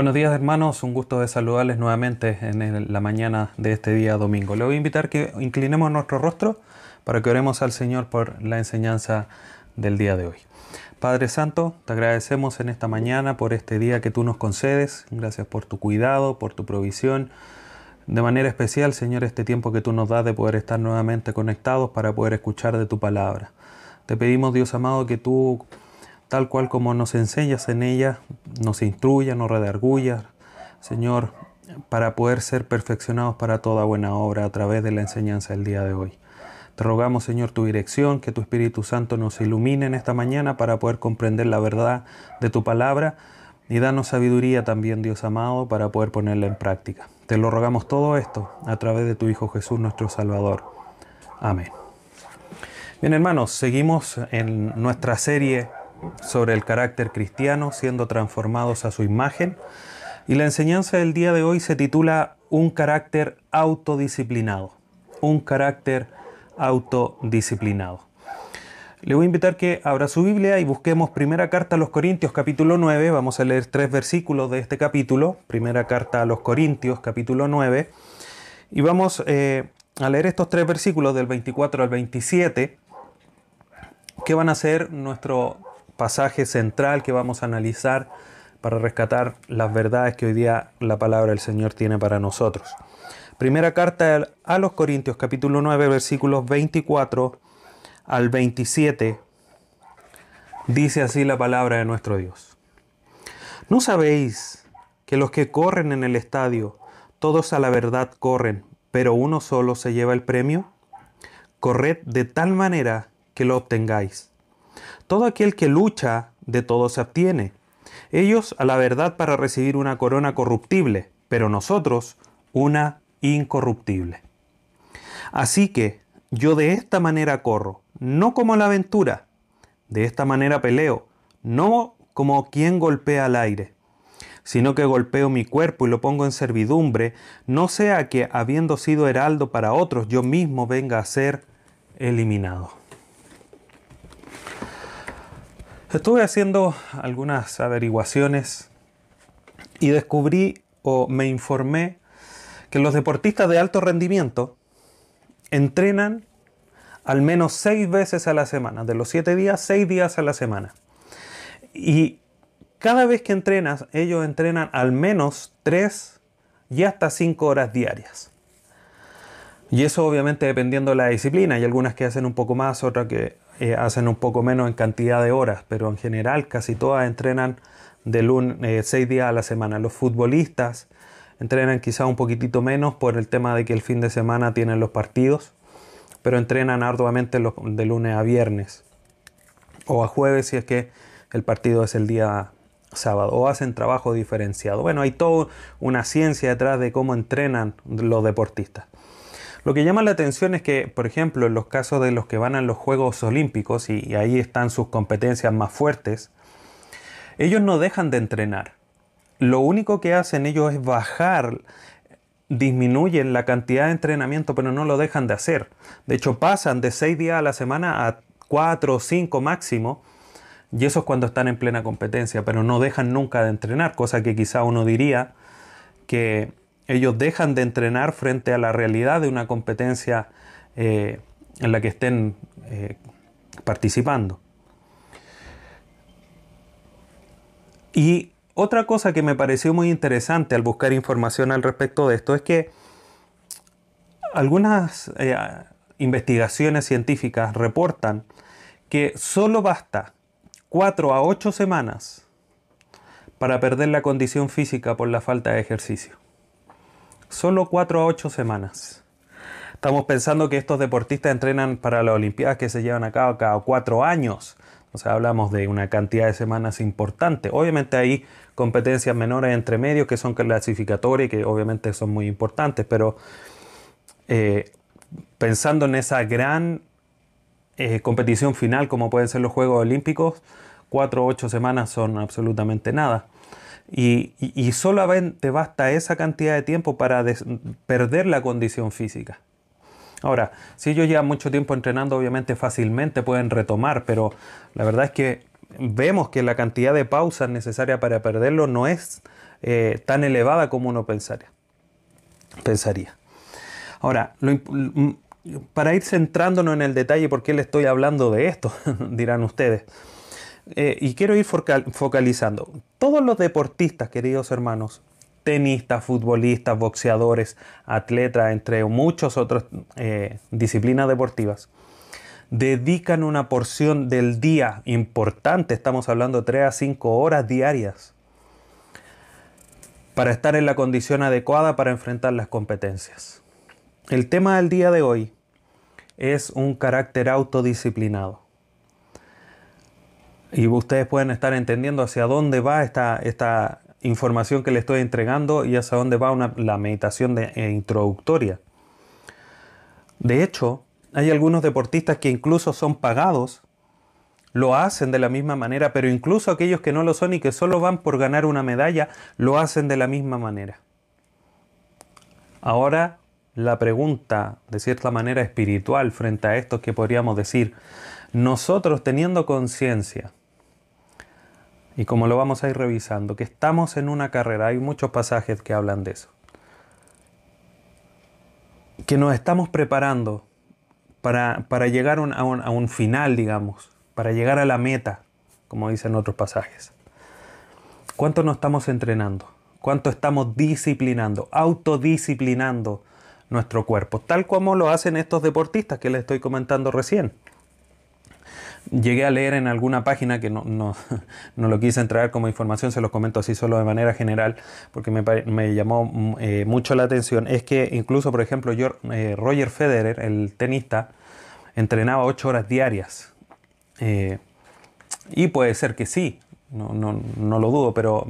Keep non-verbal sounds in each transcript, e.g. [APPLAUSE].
Buenos días hermanos, un gusto de saludarles nuevamente en la mañana de este día domingo. Le voy a invitar que inclinemos nuestro rostro para que oremos al Señor por la enseñanza del día de hoy. Padre Santo, te agradecemos en esta mañana por este día que tú nos concedes. Gracias por tu cuidado, por tu provisión. De manera especial, Señor, este tiempo que tú nos das de poder estar nuevamente conectados para poder escuchar de tu palabra. Te pedimos, Dios amado, que tú tal cual como nos enseñas en ella, nos instruya, nos redarguya, Señor, para poder ser perfeccionados para toda buena obra a través de la enseñanza del día de hoy. Te rogamos, Señor, tu dirección, que tu Espíritu Santo nos ilumine en esta mañana para poder comprender la verdad de tu palabra y danos sabiduría también, Dios amado, para poder ponerla en práctica. Te lo rogamos todo esto a través de tu Hijo Jesús, nuestro Salvador. Amén. Bien, hermanos, seguimos en nuestra serie sobre el carácter cristiano siendo transformados a su imagen. Y la enseñanza del día de hoy se titula Un carácter autodisciplinado. Un carácter autodisciplinado. Le voy a invitar que abra su Biblia y busquemos primera carta a los Corintios capítulo 9. Vamos a leer tres versículos de este capítulo. Primera carta a los Corintios capítulo 9. Y vamos eh, a leer estos tres versículos del 24 al 27 que van a ser nuestro pasaje central que vamos a analizar para rescatar las verdades que hoy día la palabra del Señor tiene para nosotros. Primera carta a los Corintios capítulo 9 versículos 24 al 27 dice así la palabra de nuestro Dios. ¿No sabéis que los que corren en el estadio, todos a la verdad corren, pero uno solo se lleva el premio? Corred de tal manera que lo obtengáis. Todo aquel que lucha, de todo se obtiene. Ellos a la verdad para recibir una corona corruptible, pero nosotros una incorruptible. Así que yo de esta manera corro, no como la aventura, de esta manera peleo, no como quien golpea al aire, sino que golpeo mi cuerpo y lo pongo en servidumbre, no sea que, habiendo sido heraldo para otros, yo mismo venga a ser eliminado. Estuve haciendo algunas averiguaciones y descubrí o me informé que los deportistas de alto rendimiento entrenan al menos seis veces a la semana, de los siete días, seis días a la semana. Y cada vez que entrenas, ellos entrenan al menos tres y hasta cinco horas diarias. Y eso obviamente dependiendo de la disciplina. Hay algunas que hacen un poco más, otras que eh, hacen un poco menos en cantidad de horas, pero en general casi todas entrenan de lunes, eh, seis días a la semana. Los futbolistas entrenan quizá un poquitito menos por el tema de que el fin de semana tienen los partidos, pero entrenan arduamente de lunes a viernes o a jueves si es que el partido es el día sábado o hacen trabajo diferenciado. Bueno, hay toda una ciencia detrás de cómo entrenan los deportistas. Lo que llama la atención es que, por ejemplo, en los casos de los que van a los Juegos Olímpicos, y, ahí están sus competencias más fuertes, ellos no dejan de entrenar. Lo único que hacen ellos es bajar, disminuyen la cantidad de entrenamiento, pero no lo dejan de hacer. De hecho, pasan de seis días a la semana a cuatro o cinco máximo, y eso es cuando están en plena competencia, pero no dejan nunca de entrenar, cosa que quizá uno diría que ellos dejan de entrenar frente a la realidad de una competencia eh, en la que estén eh, participando. Y otra cosa que me pareció muy interesante al buscar información al respecto de esto es que algunas eh, investigaciones científicas reportan que solo basta 4 a 8 semanas para perder la condición física por la falta de ejercicio solo 4 a 8 semanas. Estamos pensando que estos deportistas entrenan para las Olimpiadas que se llevan a cabo cada 4 años. O sea, hablamos de una cantidad de semanas importante. Obviamente hay competencias menores entre medios que son clasificatorias y que obviamente son muy importantes, pero eh, pensando en esa gran eh, competición final como pueden ser los Juegos Olímpicos, 4 o 8 semanas son absolutamente nada. Y, solamente basta esa cantidad de tiempo para perder la condición física. Ahora, si ellos llevan mucho tiempo entrenando, obviamente fácilmente pueden retomar, pero la verdad es que vemos que la cantidad de pausas necesaria para perderlo no es eh, tan elevada como uno pensaría. pensaría. Ahora, para ir centrándonos en el detalle, ¿por qué le estoy hablando de esto? [LAUGHS] dirán ustedes. Eh, y quiero ir focalizando. Todos los deportistas, queridos hermanos, tenistas, futbolistas, boxeadores, atletas, entre muchas otras eh, disciplinas deportivas, dedican una porción del día importante, estamos hablando de 3 a 5 horas diarias, para estar en la condición adecuada para enfrentar las competencias. El tema del día de hoy es un carácter autodisciplinado. Y ustedes pueden estar entendiendo hacia dónde va esta, esta información que le estoy entregando y hacia dónde va la meditación eh, introductoria. De hecho, hay algunos deportistas que incluso son pagados, lo hacen de la misma manera, pero incluso aquellos que no lo son y que solo van por ganar una medalla, lo hacen de la misma manera. Ahora, la pregunta, de cierta manera espiritual, frente a esto que podríamos decir, nosotros teniendo conciencia, y como lo vamos a ir revisando, que estamos en una carrera, hay muchos pasajes que hablan de eso, que nos estamos preparando para, llegar a, un, a un final, digamos, para llegar a la meta, como dicen otros pasajes. ¿Cuánto nos estamos entrenando? ¿Cuánto estamos disciplinando, autodisciplinando nuestro cuerpo? Tal como lo hacen estos deportistas que les estoy comentando recién llegué a leer en alguna página que no, no, [LAUGHS] lo quise entregar como información, se los comento así solo de manera general, porque me, llamó mm, eh, mucho la atención, es que incluso, por ejemplo, yo, eh, Roger Federer, el tenista, entrenaba ocho horas diarias. Eh, y puede ser que sí, no, lo dudo, pero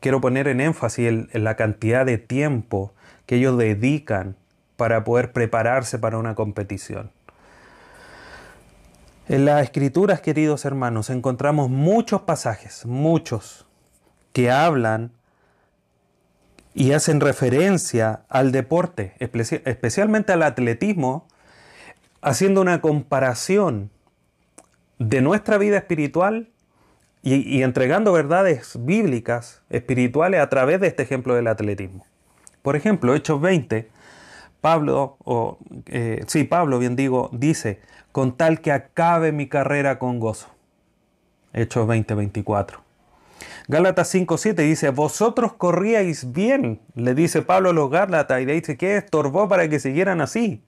quiero poner en énfasis la cantidad de tiempo que ellos dedican para poder prepararse para una competición. En las escrituras, queridos hermanos, encontramos muchos pasajes, muchos, que hablan y hacen referencia al deporte, especialmente al atletismo, haciendo una comparación de nuestra vida espiritual y, entregando verdades bíblicas, espirituales, a través de este ejemplo del atletismo. Por ejemplo, Hechos 20, Pablo, o eh, sí, Pablo, bien digo, dice, con tal que acabe mi carrera con gozo. Hechos 20:24. Gálatas 5:7 dice, vosotros corríais bien, le dice Pablo a los Gálatas, y le dice, ¿qué estorbó para que siguieran así?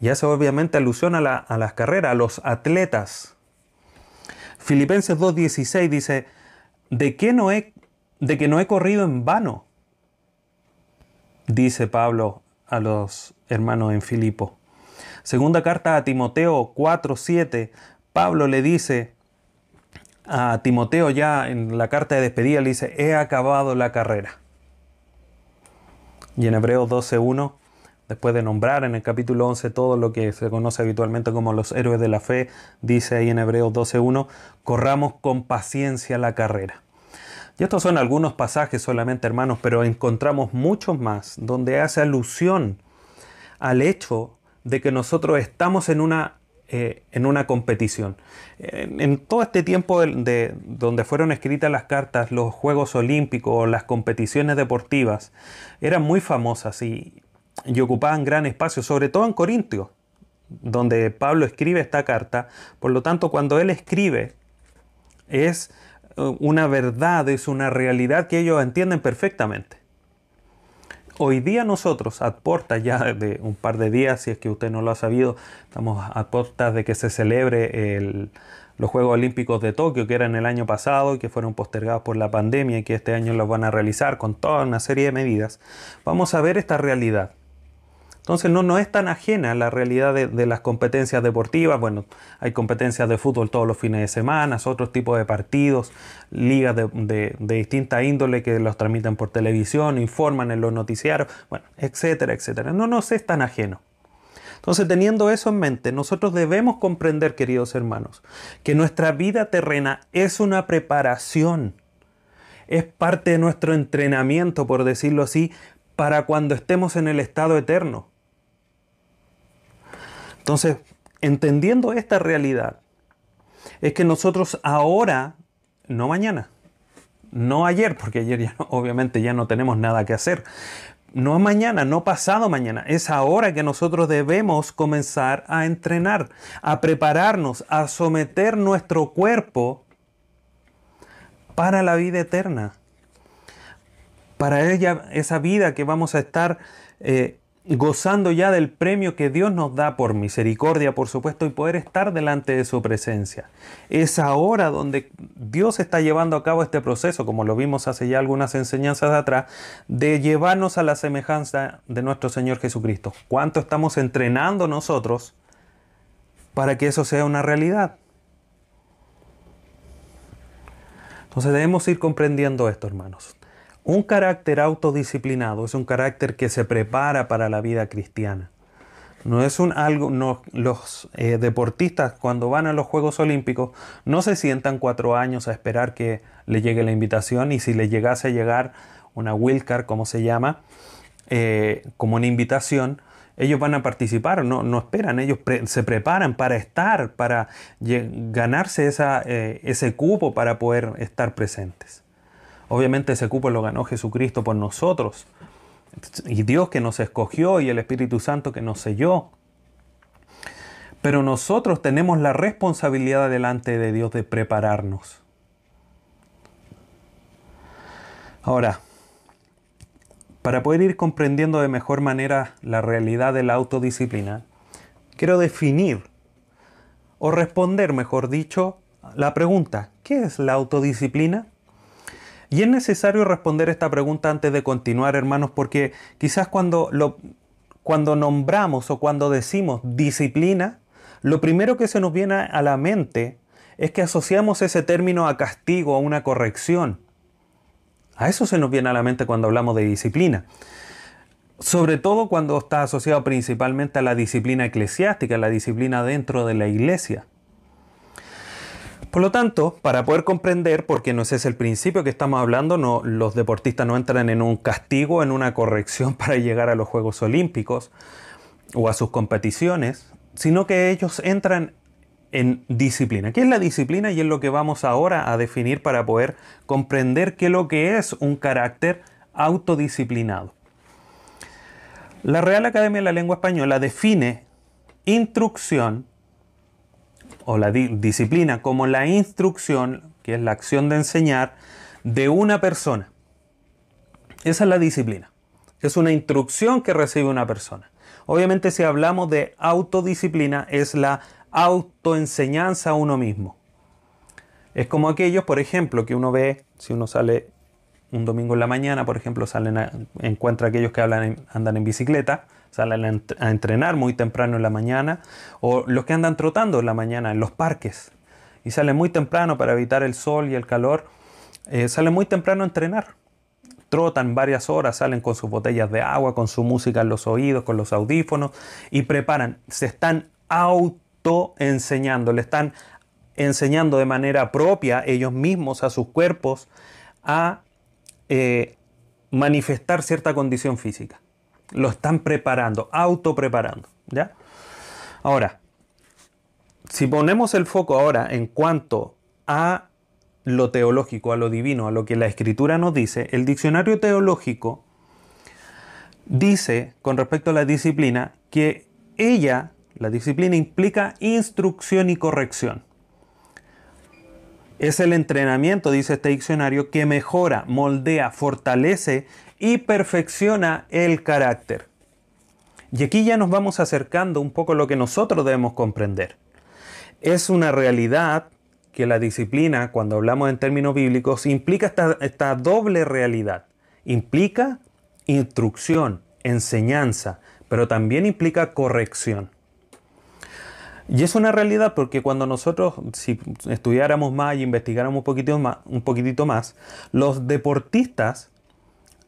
Y hace obviamente alusión a, a las carreras, a los atletas. Filipenses 2:16 dice, ¿de qué no he, de que no he corrido en vano? Dice Pablo a los hermanos en Filipo. Segunda carta a Timoteo 4:7, Pablo le dice a Timoteo ya en la carta de despedida, le dice, he acabado la carrera. Y en Hebreos 12:1, después de nombrar en el capítulo 11 todo lo que se conoce habitualmente como los héroes de la fe, dice ahí en Hebreos 12:1, corramos con paciencia la carrera. Y estos son algunos pasajes solamente, hermanos, pero encontramos muchos más donde hace alusión al hecho de que nosotros estamos en una, eh, en una competición. En, todo este tiempo de, donde fueron escritas las cartas, los Juegos Olímpicos, las competiciones deportivas, eran muy famosas y, y ocupaban gran espacio, sobre todo en Corintios, donde Pablo escribe esta carta. Por lo tanto, cuando él escribe, es eh, una verdad, es una realidad que ellos entienden perfectamente. Hoy día nosotros, a puertas ya de un par de días, si es que usted no lo ha sabido, estamos a puertas de que se celebre los Juegos Olímpicos de Tokio, que eran el año pasado y que fueron postergados por la pandemia y que este año los van a realizar con toda una serie de medidas. Vamos a ver esta realidad. Entonces no, no es tan ajena la realidad de, las competencias deportivas. Bueno, hay competencias de fútbol todos los fines de semana, otros tipos de partidos, ligas de, de, distinta índole que los transmiten por televisión, informan en los noticiarios, bueno, etcétera, etcétera. No nos es tan ajeno. Entonces, teniendo eso en mente, nosotros debemos comprender, queridos hermanos, que nuestra vida terrena es una preparación, es parte de nuestro entrenamiento, por decirlo así, para cuando estemos en el estado eterno. Entonces, entendiendo esta realidad, es que nosotros ahora, no mañana, No ayer, porque ayer obviamente ya no tenemos nada que hacer. No mañana, no pasado mañana. Es ahora que nosotros debemos comenzar a entrenar, a prepararnos, a someter nuestro cuerpo para la vida eterna. Para ella, esa vida que vamos a estar eh, gozando ya del premio que Dios nos da por misericordia, por supuesto, y poder estar delante de su presencia. Es ahora donde Dios está llevando a cabo este proceso, como lo vimos hace ya algunas enseñanzas de atrás, de llevarnos a la semejanza de nuestro Señor Jesucristo. ¿Cuánto estamos entrenando nosotros para que eso sea una realidad? Entonces debemos ir comprendiendo esto, hermanos. Un carácter autodisciplinado es un carácter que se prepara para la vida cristiana. No es un algo, los eh, deportistas cuando van a los Juegos Olímpicos no se sientan cuatro años a esperar que le llegue la invitación y si le llegase a llegar una wildcard, como se llama, eh, como una invitación, ellos van a participar, no, no esperan, ellos se preparan para estar, para ganarse esa, eh, ese cupo para poder estar presentes. Obviamente ese cupo lo ganó Jesucristo por nosotros. Y Dios que nos escogió y el Espíritu Santo que nos selló. Pero nosotros tenemos la responsabilidad delante de Dios de prepararnos. Ahora, para poder ir comprendiendo de mejor manera la realidad de la autodisciplina, quiero definir o responder, mejor dicho, la pregunta, ¿qué es la autodisciplina? Y es necesario responder esta pregunta antes de continuar, hermanos, porque quizás cuando, cuando nombramos o cuando decimos disciplina, lo primero que se nos viene a la mente es que asociamos ese término a castigo, a una corrección. A eso se nos viene a la mente cuando hablamos de disciplina. Sobre todo cuando está asociado principalmente a la disciplina eclesiástica, la disciplina dentro de la iglesia. Por lo tanto, para poder comprender, porque no ese es el principio que estamos hablando, no, los deportistas no entran en un castigo, en una corrección [LAUGHS] para llegar a los Juegos Olímpicos o a sus competiciones, sino que ellos entran en disciplina. ¿Qué es la disciplina? Y es lo que vamos ahora a definir para poder comprender qué es lo que es un carácter autodisciplinado. La Real Academia de la Lengua Española define instrucción o la disciplina como la instrucción, que es la acción de enseñar, de una persona. Esa es la disciplina. Es una instrucción que recibe una persona. Obviamente si hablamos de autodisciplina es la autoenseñanza a uno mismo. Es como aquellos, por ejemplo, que uno ve, si uno sale un domingo en la mañana, por ejemplo, salen encuentra aquellos que andan en bicicleta, salen a entrenar muy temprano en la mañana, o los que andan trotando en la mañana en los parques y salen muy temprano para evitar el sol y el calor, eh, salen muy temprano a entrenar. Trotan varias horas, salen con sus botellas de agua, con su música en los oídos, con los audífonos y preparan, se están autoenseñando, le están enseñando de manera propia ellos mismos a sus cuerpos a eh, manifestar cierta condición física lo están preparando, autopreparando. ¿ya? Ahora, si ponemos el foco ahora en cuanto a lo teológico, a lo divino, a lo que la escritura nos dice, el diccionario teológico dice con respecto a la disciplina que ella, la disciplina, implica instrucción y corrección. Es el entrenamiento, dice este diccionario, que mejora, moldea, fortalece y perfecciona el carácter. Y aquí ya nos vamos acercando un poco a lo que nosotros debemos comprender. Es una realidad que la disciplina, cuando hablamos en términos bíblicos, implica esta, esta doble realidad. Implica instrucción, enseñanza, pero también implica corrección. Y es una realidad porque cuando nosotros, si estudiáramos más y investigáramos un poquitito más, un poquitito más los deportistas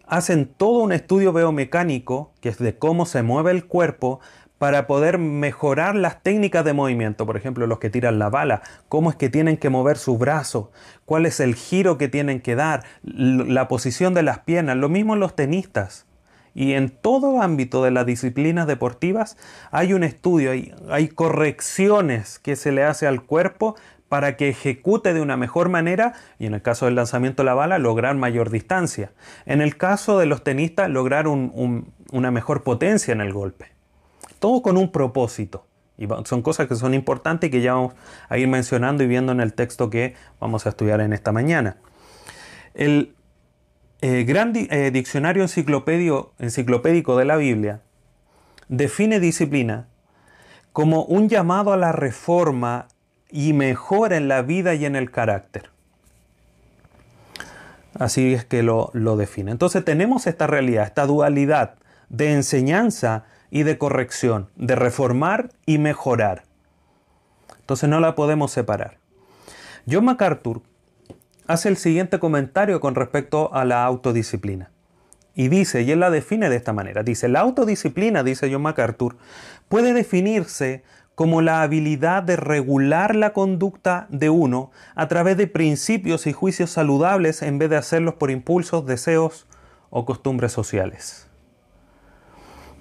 hacen todo un estudio biomecánico, que es de cómo se mueve el cuerpo, para poder mejorar las técnicas de movimiento. Por ejemplo, los que tiran la bala, cómo es que tienen que mover su brazo, cuál es el giro que tienen que dar, la posición de las piernas. Lo mismo en los tenistas. Y en todo ámbito de las disciplinas deportivas hay un estudio, hay, hay correcciones que se le hace al cuerpo para que ejecute de una mejor manera y en el caso del lanzamiento de la bala lograr mayor distancia. En el caso de los tenistas lograr una mejor potencia en el golpe. Todo con un propósito. Y son cosas que son importantes y que ya vamos a ir mencionando y viendo en el texto que vamos a estudiar en esta mañana. El eh, gran eh, diccionario enciclopédico de la Biblia define disciplina como un llamado a la reforma y mejora en la vida y en el carácter. Así es que lo, lo define. Entonces tenemos esta realidad, esta dualidad de enseñanza y de corrección, de reformar y mejorar. Entonces no la podemos separar. John MacArthur hace el siguiente comentario con respecto a la autodisciplina. Y dice, y él la define de esta manera, dice, la autodisciplina, dice John MacArthur, puede definirse como la habilidad de regular la conducta de uno a través de principios y juicios saludables en vez de hacerlos por impulsos, deseos o costumbres sociales.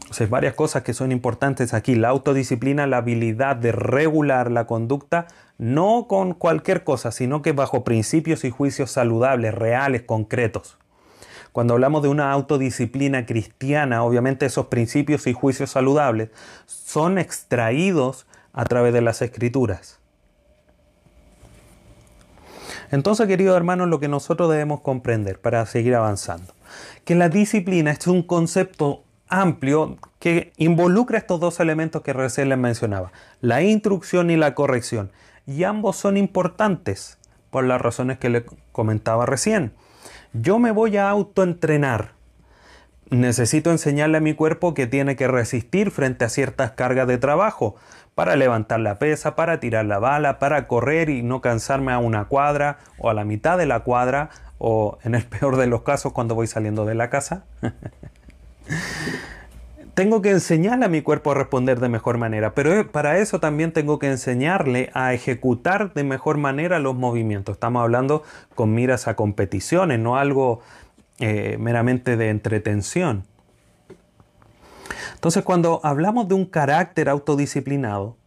Sea, varias cosas que son importantes aquí. La autodisciplina, la habilidad de regular la conducta, no con cualquier cosa, sino que bajo principios y juicios saludables, reales, concretos. Cuando hablamos de una autodisciplina cristiana, obviamente esos principios y juicios saludables son extraídos a través de las escrituras. Entonces, queridos hermanos, lo que nosotros debemos comprender para seguir avanzando, que la disciplina es un concepto amplio que involucra estos dos elementos que recién les mencionaba, la instrucción y la corrección, y ambos son importantes por las razones que les comentaba recién. Yo me voy a autoentrenar. Necesito enseñarle a mi cuerpo que tiene que resistir frente a ciertas cargas de trabajo, para levantar la pesa, para tirar la bala, para correr y no cansarme a una cuadra o a la mitad de la cuadra o en el [LAUGHS] peor de los casos cuando voy saliendo de la casa. [LAUGHS] tengo que enseñarle a mi cuerpo a responder de mejor manera, pero para eso también tengo que enseñarle a ejecutar de mejor manera los movimientos. Estamos hablando con miras a competiciones, no algo eh, meramente de entretención. Entonces, cuando hablamos de un carácter autodisciplinado,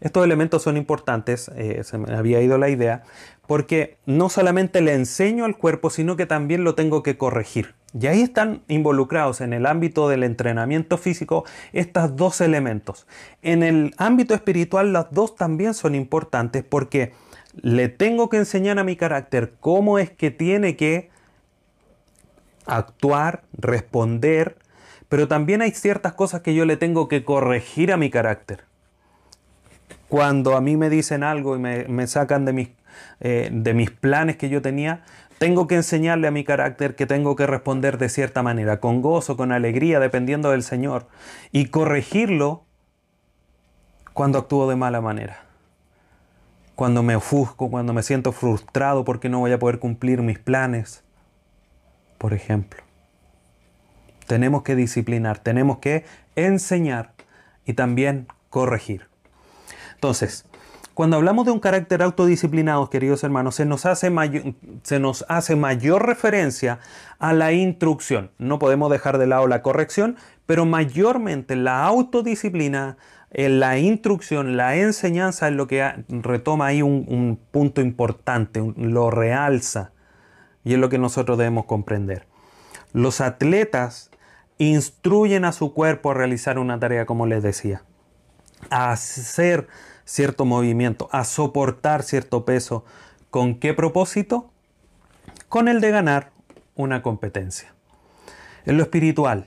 estos elementos son importantes, eh, se me había ido la idea, porque no solamente le enseño al cuerpo, sino que también lo tengo que corregir. Y ahí están involucrados en el ámbito del entrenamiento físico estos dos elementos. En el ámbito espiritual las dos también son importantes porque le tengo que enseñar a mi carácter cómo es que tiene que actuar, responder, pero también hay ciertas cosas que yo le tengo que corregir a mi carácter. Cuando a mí me dicen algo y me, sacan de mis, eh, de mis planes que yo tenía, tengo que enseñarle a mi carácter que tengo que responder de cierta manera, con gozo, con alegría, dependiendo del Señor, y corregirlo cuando actúo de mala manera. Cuando me ofusco, cuando me siento frustrado porque no voy a poder cumplir mis planes, por ejemplo. Tenemos que disciplinar, tenemos que enseñar y también corregir. Entonces, cuando hablamos de un carácter autodisciplinado, queridos hermanos, se nos, hace mayor referencia a la instrucción. No podemos dejar de lado la corrección, pero mayormente la autodisciplina, eh, la instrucción, la enseñanza es lo que retoma ahí un, punto importante, lo realza. Y es lo que nosotros debemos comprender. Los atletas instruyen a su cuerpo a realizar una tarea, como les decía, a hacer cierto movimiento, a soportar cierto peso. ¿Con qué propósito? Con el de ganar una competencia. En lo espiritual,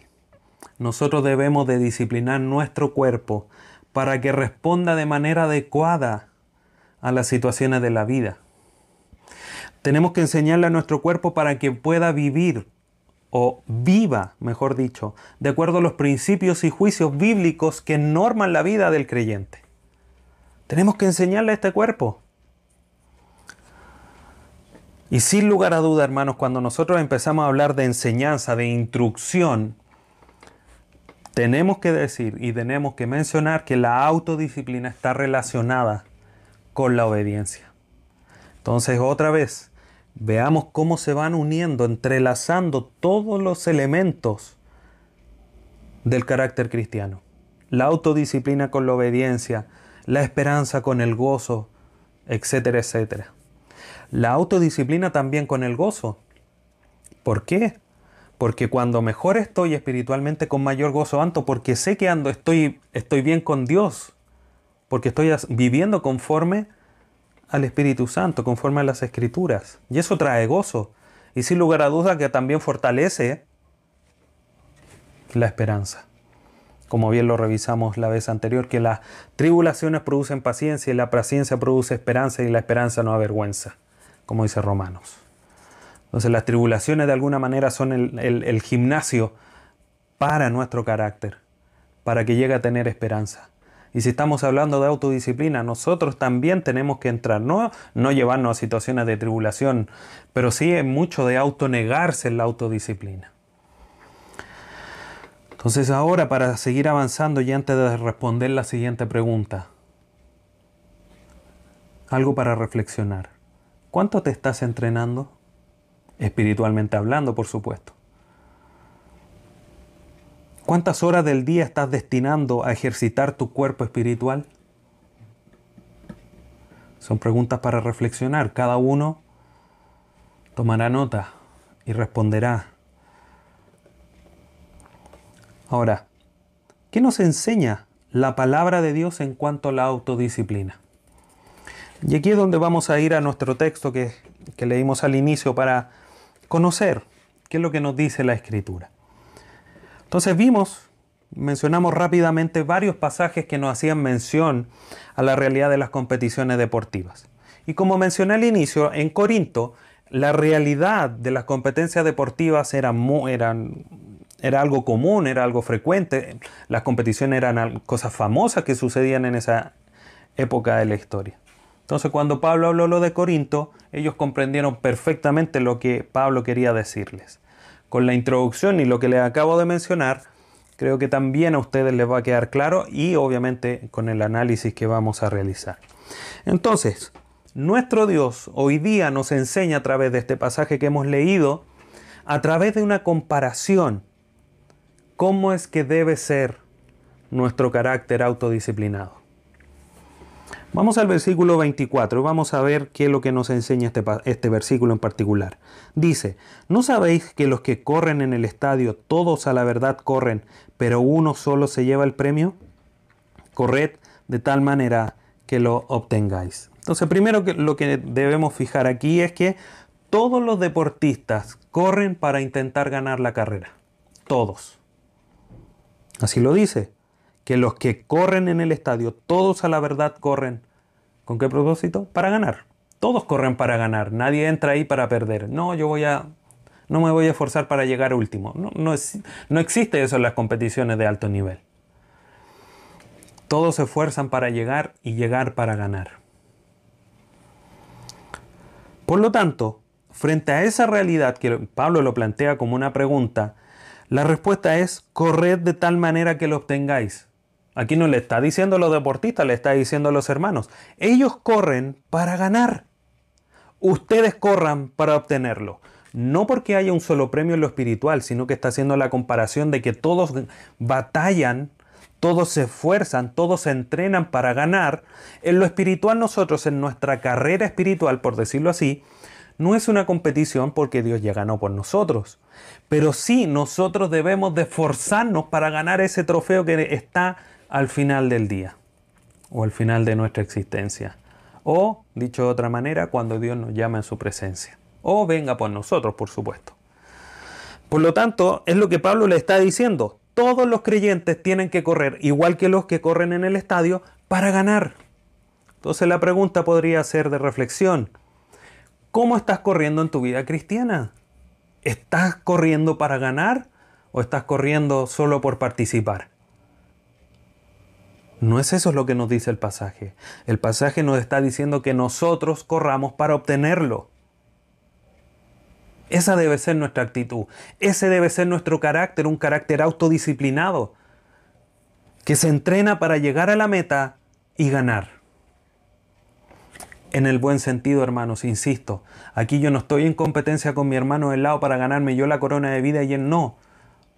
nosotros debemos de disciplinar nuestro cuerpo para que responda de manera adecuada a las situaciones de la vida. Tenemos que enseñarle a nuestro cuerpo para que pueda vivir o viva, mejor dicho, de acuerdo a los principios y juicios bíblicos que norman la vida del creyente. Tenemos que enseñarle a este cuerpo. Y sin lugar a duda, hermanos, cuando nosotros empezamos a hablar de enseñanza, de instrucción, tenemos que decir y tenemos que mencionar que la autodisciplina está relacionada con la obediencia. Entonces, otra vez, veamos cómo se van uniendo, entrelazando todos los elementos del carácter cristiano. La autodisciplina con la obediencia, la esperanza con el gozo, etcétera, etcétera. La autodisciplina también con el gozo. ¿Por qué? Porque cuando mejor estoy espiritualmente con mayor gozo ando, porque sé que ando, estoy, estoy bien con Dios, porque estoy viviendo conforme al Espíritu Santo, conforme a las Escrituras. Y eso trae gozo. Y sin lugar a duda que también fortalece la esperanza. Como bien lo revisamos la vez anterior, que las tribulaciones producen paciencia y la paciencia produce esperanza y la esperanza no avergüenza, como dice Romanos. Entonces las tribulaciones de alguna manera son el, gimnasio para nuestro carácter, para que llegue a tener esperanza. Y si estamos hablando de autodisciplina, nosotros también tenemos que entrar, no, no llevarnos a situaciones de tribulación, pero sí es mucho de autonegarse en la autodisciplina. Entonces ahora para seguir avanzando y antes de responder la siguiente pregunta, algo para reflexionar. ¿Cuánto te estás entrenando? espiritualmente hablando, por supuesto. ¿Cuántas horas del día estás destinando a ejercitar tu cuerpo espiritual? Son preguntas para reflexionar. Cada uno tomará nota y responderá. Ahora, ¿qué nos enseña la palabra de Dios en cuanto a la autodisciplina? Y aquí es donde vamos a ir a nuestro texto que, que leímos al inicio para conocer qué es lo que nos dice la escritura. Entonces vimos, mencionamos rápidamente varios pasajes que nos hacían mención a la realidad de las competiciones deportivas. Y como mencioné al inicio, en Corinto la realidad de las competencias deportivas era, era algo común, era algo frecuente. Las competiciones eran cosas famosas que sucedían en esa época de la historia. Entonces cuando Pablo habló lo de Corinto, ellos comprendieron perfectamente lo que Pablo quería decirles. Con la introducción y lo que les acabo de mencionar, creo que también a ustedes les va a quedar claro y obviamente con el análisis que vamos a realizar. Entonces, nuestro Dios hoy día nos enseña a través de este pasaje que hemos leído, a través de una comparación, cómo es que debe ser nuestro carácter autodisciplinado. Vamos al versículo 24 y vamos a ver qué es lo que nos enseña este, este, versículo en particular. Dice, ¿no sabéis que los que corren en el estadio, todos a la verdad corren, pero uno solo se lleva el premio? Corred de tal manera que lo obtengáis. Entonces, primero que lo que debemos fijar aquí es que todos los deportistas corren para intentar ganar la carrera. Todos. Así lo dice que los que corren en el estadio, todos a la verdad corren. ¿Con qué propósito? Para ganar. Todos corren para ganar. Nadie entra ahí para perder. No, yo voy a... No me voy a esforzar para llegar último. No, no, no existe eso en las competiciones de alto nivel. Todos se esfuerzan para llegar y llegar para ganar. Por lo tanto, frente a esa realidad que Pablo lo plantea como una pregunta, la respuesta es corred de tal manera que lo obtengáis. Aquí no le está diciendo a los deportistas, le está diciendo a los hermanos. Ellos corren para ganar. Ustedes corran para obtenerlo. No porque haya un solo premio en lo espiritual, sino que está haciendo la comparación de que todos batallan, todos se esfuerzan, todos se entrenan para ganar. En lo espiritual nosotros, en nuestra carrera espiritual, por decirlo así, no es una competición porque Dios ya ganó por nosotros. Pero sí nosotros debemos de esforzarnos para ganar ese trofeo que está al final del día o al final de nuestra existencia. O, dicho de otra manera, cuando Dios nos llama en su presencia. O venga por nosotros, por supuesto. Por lo tanto, es lo que Pablo le está diciendo. Todos los creyentes tienen que correr, igual que los que corren en el estadio, para ganar. Entonces la pregunta podría ser de reflexión. ¿Cómo estás corriendo en tu vida cristiana? ¿Estás corriendo para ganar o estás corriendo solo por participar? No es eso lo que nos dice el pasaje. El pasaje nos está diciendo que nosotros corramos para obtenerlo. Esa debe ser nuestra actitud. Ese debe ser nuestro carácter, un carácter autodisciplinado, que se entrena para llegar a la meta y ganar. En el buen sentido, hermanos, insisto, aquí yo no estoy en competencia con mi hermano del lado para ganarme yo la corona de vida y él no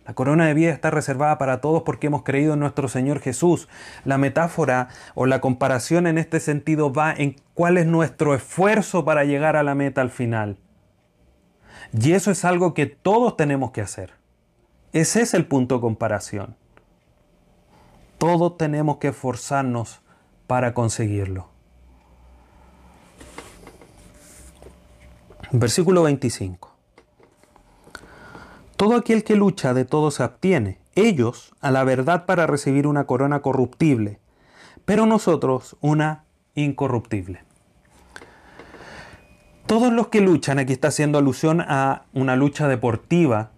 La corona de vida está reservada para todos porque hemos creído en nuestro Señor Jesús. La metáfora o la comparación en este sentido va en cuál es nuestro esfuerzo para llegar a la meta al final. Y eso es algo que todos tenemos que hacer. Ese es el punto de comparación. Todos tenemos que esforzarnos para conseguirlo. Versículo 25. Todo aquel que lucha de todo se abstiene, ellos a la verdad para recibir una corona corruptible, pero nosotros una incorruptible. Todos los que luchan, aquí está haciendo alusión a una lucha deportiva,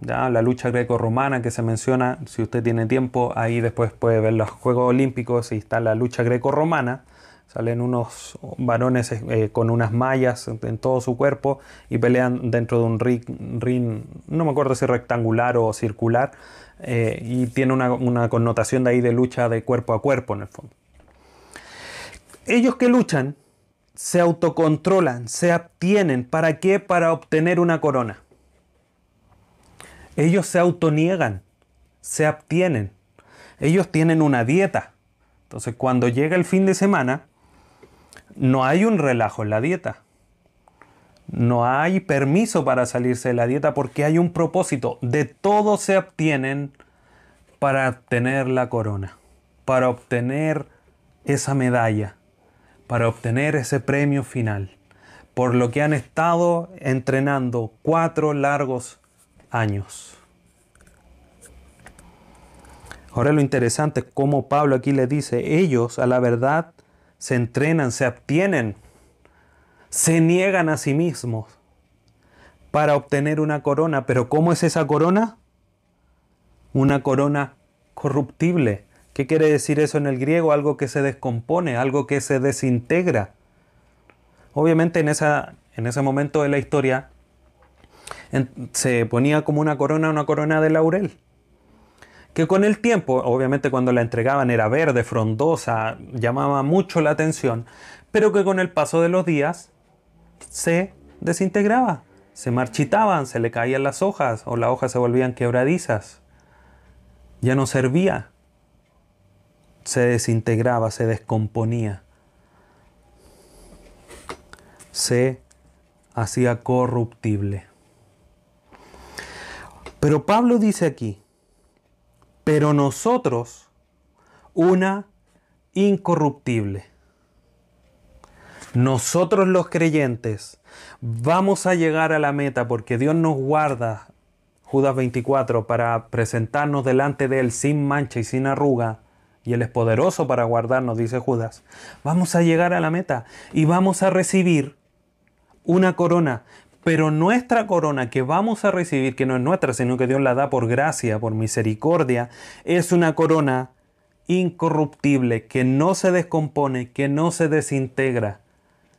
la lucha greco-romana que se menciona, si usted tiene tiempo, ahí después puede ver los Juegos Olímpicos y está la lucha greco-romana, Salen unos varones eh, con unas mallas en todo su cuerpo y pelean dentro de un ring, no me acuerdo si rectangular o circular, eh, y tiene una, una, connotación de ahí de lucha de cuerpo a cuerpo en el fondo. Ellos que luchan se autocontrolan, se abstienen. ¿Para qué? Para obtener una corona. Ellos se autoniegan, se abstienen. Ellos tienen una dieta. Entonces cuando llega el fin de semana, no hay un relajo en la dieta. No hay permiso para salirse de la dieta porque hay un propósito. De todo se obtienen para obtener la corona, para obtener esa medalla, para obtener ese premio final, por lo que han estado entrenando cuatro largos años. Ahora lo interesante es cómo Pablo aquí le dice, ellos a la verdad se entrenan, se abstienen, se niegan a sí mismos para obtener una corona. Pero ¿cómo es esa corona? Una corona corruptible. ¿Qué quiere decir eso en el griego? Algo que se descompone, algo que se desintegra. Obviamente en, esa, en ese momento de la historia se ponía como una corona, una corona de laurel que con el tiempo, obviamente cuando la entregaban era verde, frondosa, llamaba mucho la atención, pero que con el paso de los días se desintegraba, se marchitaban, se le caían las hojas o las hojas se volvían quebradizas, ya no servía, se desintegraba, se descomponía, se hacía corruptible. Pero Pablo dice aquí, pero nosotros una incorruptible. Nosotros los creyentes vamos a llegar a la meta porque Dios nos guarda, Judas 24, para presentarnos delante de Él sin mancha y sin arruga, y Él es poderoso para guardarnos, dice Judas. Vamos a llegar a la meta y vamos a recibir una corona, pero nuestra corona que vamos a recibir, que no es nuestra, sino que Dios la da por gracia, por misericordia, es una corona incorruptible, que no se descompone, que no se desintegra.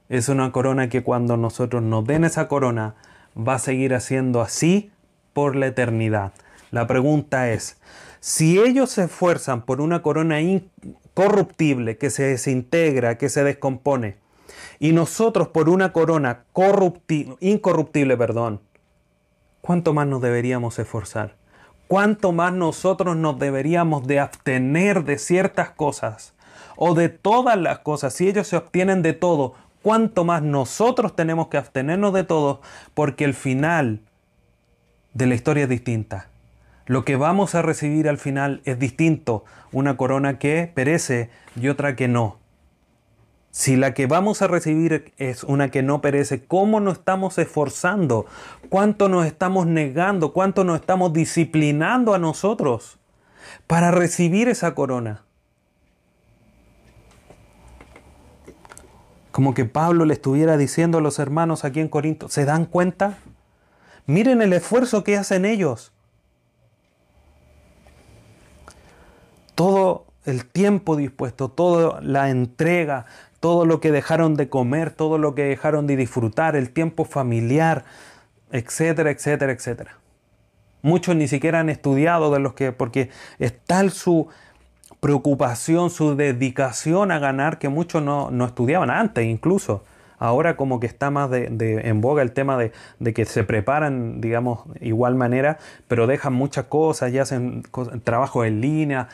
Es una corona que cuando nosotros nos den esa corona, va a seguir haciendo así por la eternidad. La pregunta es, si ellos se esfuerzan por una corona incorruptible, que se desintegra, que se descompone, y nosotros por una corona incorruptible, perdón, ¿cuánto más nos deberíamos esforzar? ¿Cuánto más nosotros nos deberíamos de abstener de ciertas cosas o de todas las cosas? Si ellos se obtienen de todo, ¿cuánto más nosotros tenemos que abstenernos de todo? Porque el final de la historia es distinta. Lo que vamos a recibir al final es distinto. Una corona que perece y otra que no. Si la que vamos a recibir es una que no perece, ¿cómo nos estamos esforzando? ¿Cuánto nos estamos negando? ¿Cuánto nos estamos disciplinando a nosotros para recibir esa corona? Como que Pablo le estuviera diciendo a los hermanos aquí en Corinto, ¿se dan cuenta? Miren el esfuerzo que hacen ellos. Todo el tiempo dispuesto, toda la entrega, todo lo que dejaron de comer, todo lo que dejaron de disfrutar, el tiempo familiar, etcétera, etcétera, etcétera. Muchos ni siquiera han estudiado de los que, porque es tal su preocupación, su dedicación a ganar que muchos no, no estudiaban antes incluso. ahora como que está más de, en boga el tema de, de, que se preparan, digamos, igual manera, pero dejan muchas cosas y hacen trabajo en línea,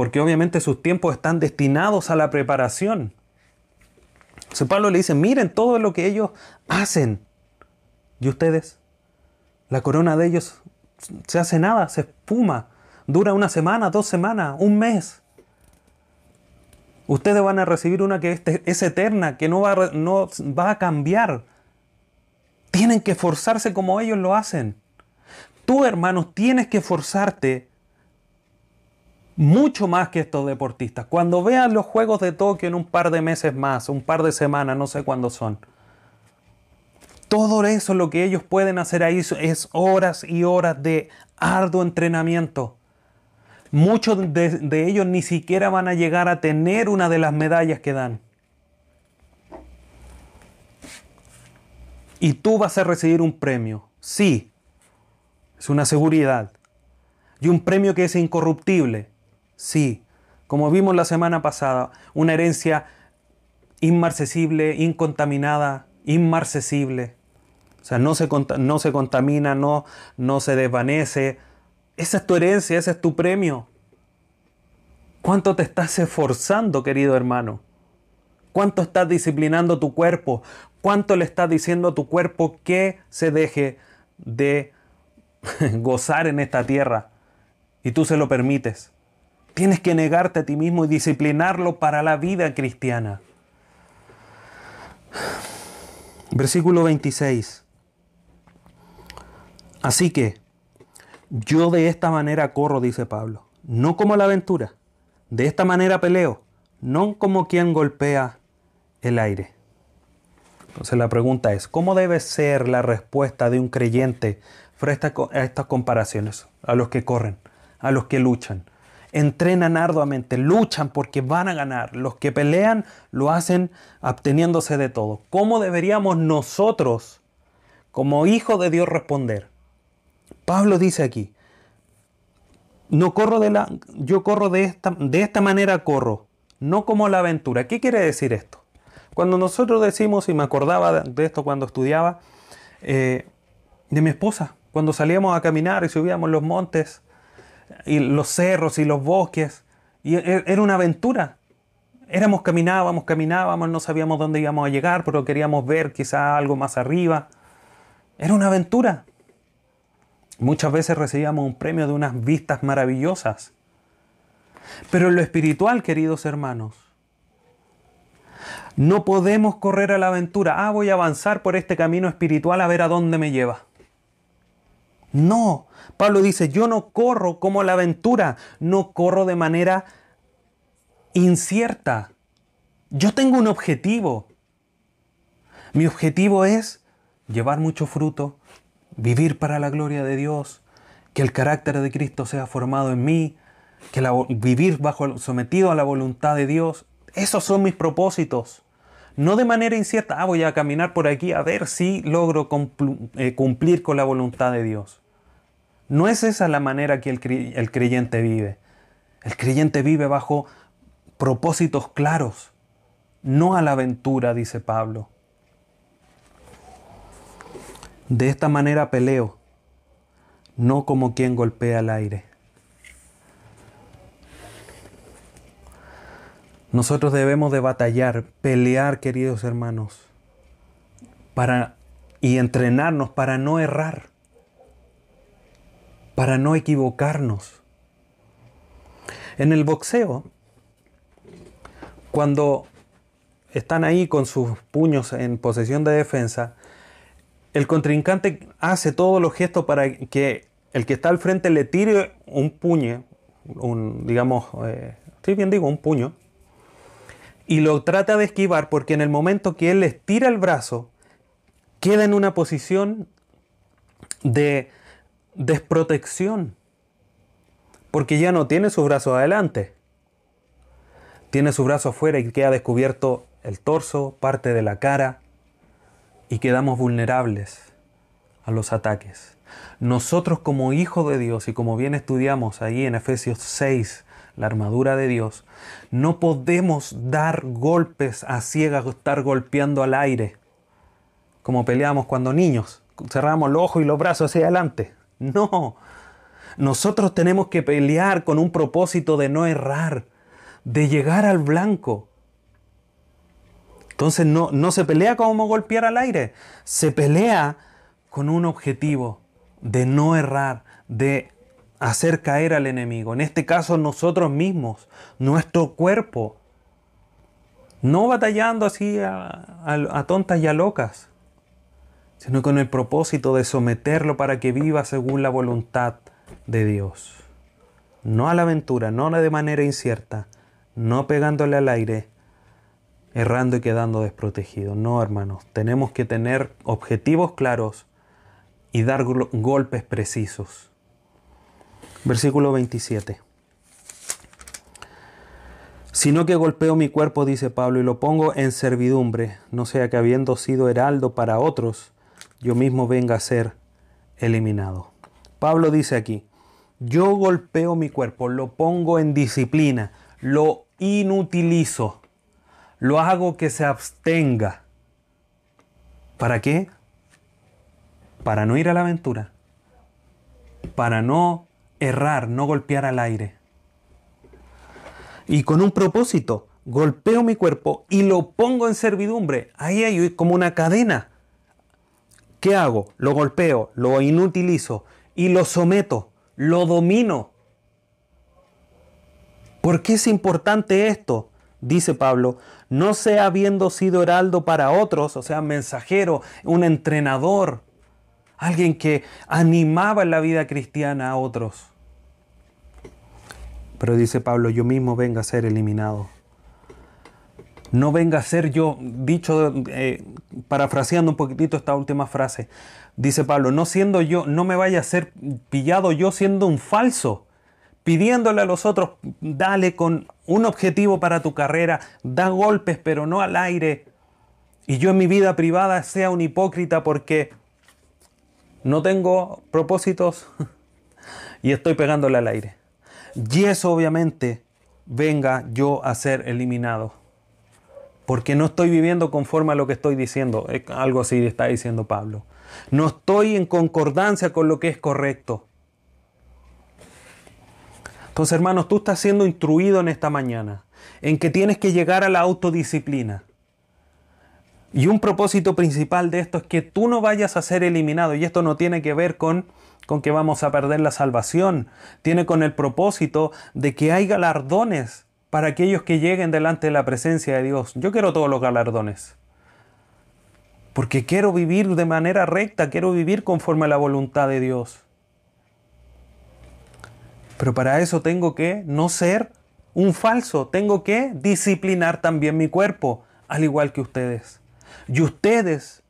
porque obviamente sus tiempos están destinados a la preparación. Entonces Pablo le dice, miren todo lo que ellos hacen. ¿Y ustedes? La corona de ellos se hace nada, se espuma. Dura una semana, dos semanas, un mes. Ustedes van a recibir una que es eterna, que no va, va a cambiar. Tienen que esforzarse como ellos lo hacen. Tú, hermanos, tienes que esforzarte mucho más que estos deportistas. Cuando vean los Juegos de Tokio en un par de meses más, un par de semanas, no sé cuándo son, todo eso lo que ellos pueden hacer ahí es horas y horas de arduo entrenamiento. Muchos de, de, ellos ni siquiera van a llegar a tener una de las medallas que dan. Y tú vas a recibir un premio. Sí, es una seguridad. Y un premio que es incorruptible. Sí, como vimos la semana pasada, una herencia inmarcesible, incontaminada, inmarcesible. O sea, no se, no se contamina, no, no se desvanece. Esa es tu herencia, ese es tu premio. ¿Cuánto te estás esforzando, querido hermano? ¿Cuánto estás disciplinando tu cuerpo? ¿Cuánto le estás diciendo a tu cuerpo que se deje de [LAUGHS] gozar en esta tierra? Y tú se lo permites. Tienes que negarte a ti mismo y disciplinarlo para la vida cristiana. Versículo 26. Así que yo de esta manera corro, dice Pablo, no como la aventura. De esta manera peleo, no como quien golpea el aire. Entonces la pregunta es, ¿cómo debe ser la respuesta de un creyente frente a estas comparaciones? A los que corren, a los que luchan, entrenan arduamente, luchan porque van a ganar. Los que pelean lo hacen absteniéndose de todo. ¿Cómo deberíamos nosotros, como hijos de Dios, responder? Pablo dice aquí, no corro de la, yo corro de esta, de esta manera corro, no como la aventura. ¿Qué quiere decir esto? Cuando nosotros decimos, y me acordaba de esto cuando estudiaba, eh, de mi esposa, cuando salíamos a caminar y subíamos los montes, y los cerros y los bosques. Y e, era una aventura. Éramos, caminábamos, caminábamos, no sabíamos dónde íbamos a llegar, pero queríamos ver quizá algo más arriba. Era una aventura. Muchas veces recibíamos un premio de unas vistas maravillosas. Pero en lo espiritual, queridos hermanos, no podemos correr a la aventura. Ah, voy a avanzar por este camino espiritual a ver a dónde me lleva. No, Pablo dice, yo no corro como la aventura, no corro de manera incierta. Yo tengo un objetivo. Mi objetivo es llevar mucho fruto, vivir para la gloria de Dios, que el carácter de Cristo sea formado en mí, que vivir bajo sometido a la voluntad de Dios. Esos son mis propósitos. No de manera incierta, ah, voy a caminar por aquí a ver si logro eh, cumplir con la voluntad de Dios. No es esa la manera que el creyente vive. El creyente vive bajo propósitos claros, no a la aventura, dice Pablo. De esta manera peleo, no como quien golpea el aire. Nosotros debemos de batallar, pelear, queridos hermanos, para y entrenarnos para no errar para no equivocarnos. En el boxeo, cuando están ahí con sus puños en posesión de defensa, el contrincante hace todos los gestos para que el que está al frente le tire un puño, un, digamos, eh, bien digo, un puño, y lo trata de esquivar porque en el momento que él les tira el brazo, queda en una posición de desprotección, porque ya no tiene sus brazos adelante, tiene su brazo afuera y queda descubierto el torso, parte de la cara, y quedamos vulnerables a los ataques. Nosotros como hijos de Dios y como bien estudiamos ahí en Efesios 6, la armadura de Dios, no podemos dar golpes a ciegas o estar golpeando al aire, como peleamos cuando niños, cerramos los ojos y los brazos hacia adelante. No, nosotros tenemos que pelear con un propósito de no errar, de llegar al blanco. Entonces no, no se pelea como golpear al aire, se pelea con un objetivo de no errar, de hacer caer al enemigo. En este caso nosotros mismos, nuestro cuerpo, no batallando así a, tontas y a locas, sino con el propósito de someterlo para que viva según la voluntad de Dios. No a la aventura, no de manera incierta, no pegándole al aire, errando y quedando desprotegido. No, hermanos, tenemos que tener objetivos claros y dar golpes precisos. Versículo 27. Sino que golpeo mi cuerpo, dice Pablo, y lo pongo en servidumbre, no sea que habiendo sido heraldo para otros, yo mismo venga a ser eliminado. Pablo dice aquí, yo golpeo mi cuerpo, lo pongo en disciplina, lo inutilizo, lo hago que se abstenga. ¿Para qué? Para no ir a la aventura, para no errar, no golpear al aire. Y con un propósito, golpeo mi cuerpo y lo pongo en servidumbre. Ahí hay como una cadena. ¿Qué hago? Lo golpeo, lo inutilizo y lo someto, lo domino. ¿Por qué es importante esto? Dice Pablo, no sea habiendo sido heraldo para otros, o sea, mensajero, un entrenador, alguien que animaba la vida cristiana a otros. Pero dice Pablo, yo mismo venga a ser eliminado. No venga a ser yo, dicho, eh, parafraseando un poquitito esta última frase, dice Pablo, no siendo yo, no me vaya a ser pillado yo siendo un falso, pidiéndole a los otros, dale con un objetivo para tu carrera, da golpes pero no al aire, y yo en mi vida privada sea un hipócrita porque no tengo propósitos [LAUGHS] y estoy pegándole al aire. Y eso obviamente venga yo a ser eliminado porque no estoy viviendo conforme a lo que estoy diciendo. Algo así está diciendo Pablo. No estoy en concordancia con lo que es correcto. Entonces, hermanos, tú estás siendo instruido en esta mañana en que tienes que llegar a la autodisciplina. Y un propósito principal de esto es que tú no vayas a ser eliminado. Y esto no tiene que ver con, con que vamos a perder la salvación. Tiene con el propósito de que hay galardones para aquellos que lleguen delante de la presencia de Dios. Yo quiero todos los galardones. Porque quiero vivir de manera recta, quiero vivir conforme a la voluntad de Dios. Pero para eso tengo que no ser un falso, tengo que disciplinar también mi cuerpo, al igual que ustedes. Y ustedes,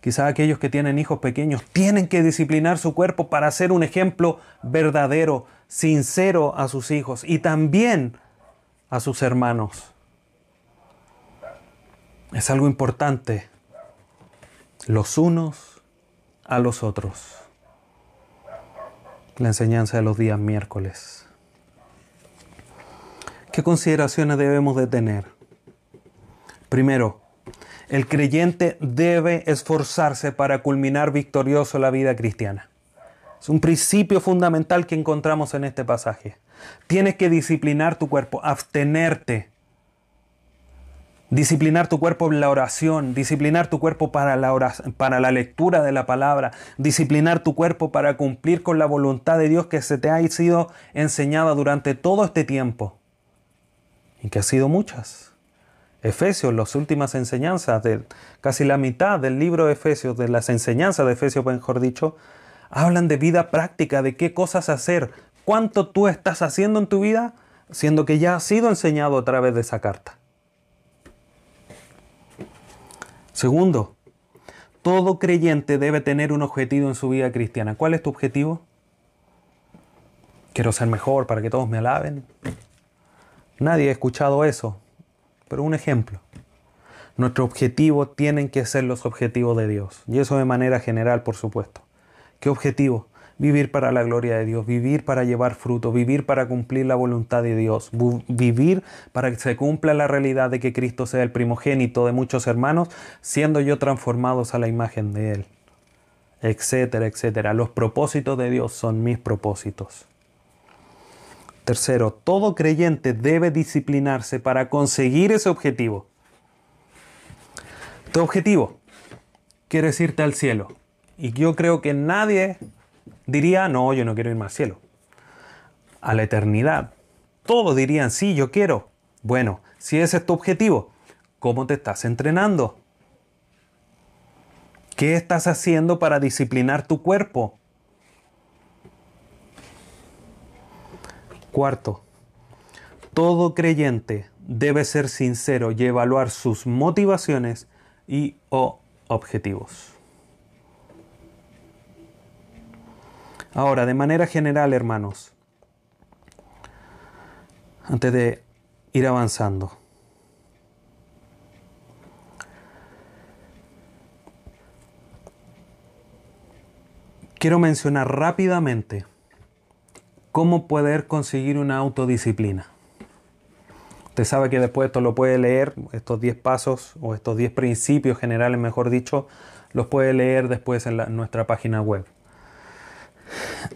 quizá aquellos que tienen hijos pequeños, tienen que disciplinar su cuerpo para ser un ejemplo verdadero, sincero a sus hijos. Y también a sus hermanos. Es algo importante. Los unos a los otros. La enseñanza de los días miércoles. ¿Qué consideraciones debemos de tener? Primero, el creyente debe esforzarse para culminar victorioso la vida cristiana. Es un principio fundamental que encontramos en este pasaje. Tienes que disciplinar tu cuerpo, abstenerte. Disciplinar tu cuerpo en la oración, disciplinar tu cuerpo para la, lectura de la palabra, disciplinar tu cuerpo para cumplir con la voluntad de Dios que se te ha sido enseñada durante todo este tiempo. Y que ha sido muchas. Efesios, las últimas enseñanzas, de casi la mitad del libro de Efesios, de las enseñanzas de Efesios, mejor dicho, hablan de vida práctica, de qué cosas hacer, cuánto tú estás haciendo en tu vida, siendo que ya ha sido enseñado a través de esa carta. Segundo, todo creyente debe tener un objetivo en su vida cristiana. ¿Cuál es tu objetivo? Quiero ser mejor para que todos me alaben. Nadie ha escuchado eso, pero un ejemplo. Nuestro objetivo tienen que ser los objetivos de Dios. Y eso de manera general, por supuesto. ¿Qué objetivo? Vivir para la gloria de Dios, vivir para llevar fruto, vivir para cumplir la voluntad de Dios, vivir para que se cumpla la realidad de que Cristo sea el primogénito de muchos hermanos, siendo yo transformados a la imagen de Él, etcétera, etcétera. Los propósitos de Dios son mis propósitos. Tercero, todo creyente debe disciplinarse para conseguir ese objetivo. Tu objetivo, quieres irte al cielo. Y yo creo que nadie diría, no, yo no quiero irme al cielo. A la eternidad. Todos dirían, sí, yo quiero. Bueno, si ese es tu objetivo, ¿cómo te estás entrenando? ¿Qué estás haciendo para disciplinar tu cuerpo? Cuarto, todo creyente debe ser sincero y evaluar sus motivaciones y o objetivos. Ahora, de manera general, hermanos, antes de ir avanzando, quiero mencionar rápidamente cómo poder conseguir una autodisciplina. Usted sabe que después esto lo puede leer, estos 10 pasos o estos 10 principios generales, mejor dicho, los puede leer después en, nuestra página web.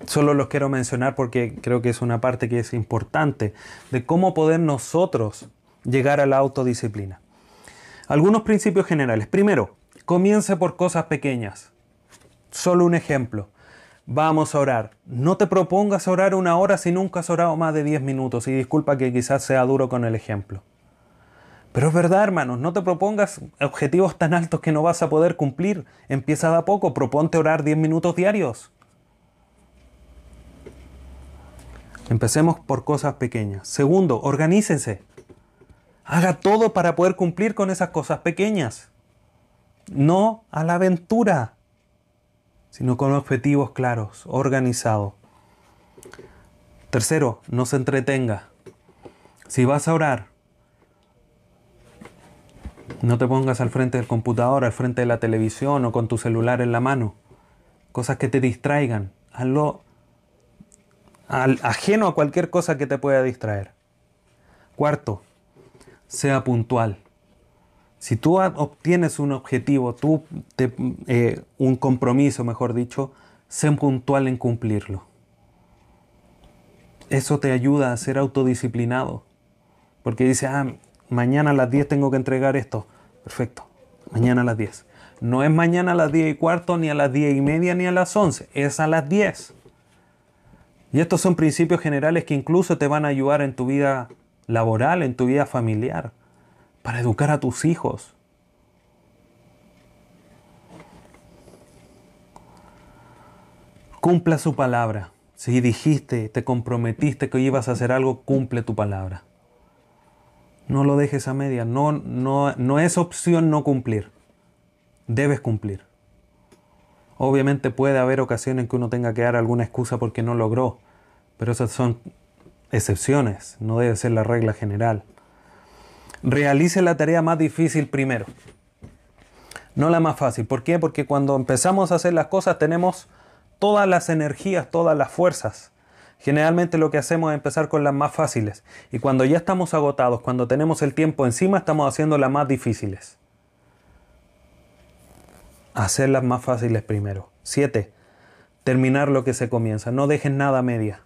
Solo los quiero mencionar porque creo que es una parte que es importante de cómo poder nosotros llegar a la autodisciplina. Algunos principios generales. Primero, comience por cosas pequeñas. Solo un ejemplo. Vamos a orar. No te propongas orar una hora si nunca has orado más de 10 minutos. Y disculpa que quizás sea duro con el ejemplo. Pero es verdad, hermanos, no te propongas objetivos tan altos que no vas a poder cumplir. Empieza de a poco, proponte orar 10 minutos diarios. Empecemos por cosas pequeñas. Segundo, organícense. Haga todo para poder cumplir con esas cosas pequeñas. No a la aventura, sino con objetivos claros, organizados. Tercero, no se entretenga. Si vas a orar, no te pongas al frente del computador, al frente de la televisión o con tu celular en la mano. Cosas que te distraigan. Hazlo ajeno a cualquier cosa que te pueda distraer. Cuarto, sea puntual. Si tú obtienes un objetivo, tú eh, un compromiso, mejor dicho, sé puntual en cumplirlo. Eso te ayuda a ser autodisciplinado. Porque dice, ah, mañana a las 10 tengo que entregar esto. Perfecto, mañana a las 10. No es mañana a las 10 y cuarto, ni a las 10 y media, ni a las 11. Es a las 10. Y estos son principios generales que incluso te van a ayudar en tu vida laboral, en tu vida familiar, para educar a tus hijos. Cumpla su palabra. Si dijiste, te comprometiste que ibas a hacer algo, cumple tu palabra. No lo dejes a media. No, no, no es opción no cumplir. Debes cumplir. Obviamente puede haber ocasiones en que uno tenga que dar alguna excusa porque no logró, pero esas son excepciones, no debe ser la regla general. Realice la tarea más difícil primero, no la más fácil. ¿Por qué? Porque cuando empezamos a hacer las cosas tenemos todas las energías, todas las fuerzas. Generalmente lo que hacemos es empezar con las más fáciles. Y cuando ya estamos agotados, cuando tenemos el tiempo encima, estamos haciendo las más difíciles hacerlas más fáciles primero. 7. Terminar lo que se comienza. No dejen nada a media.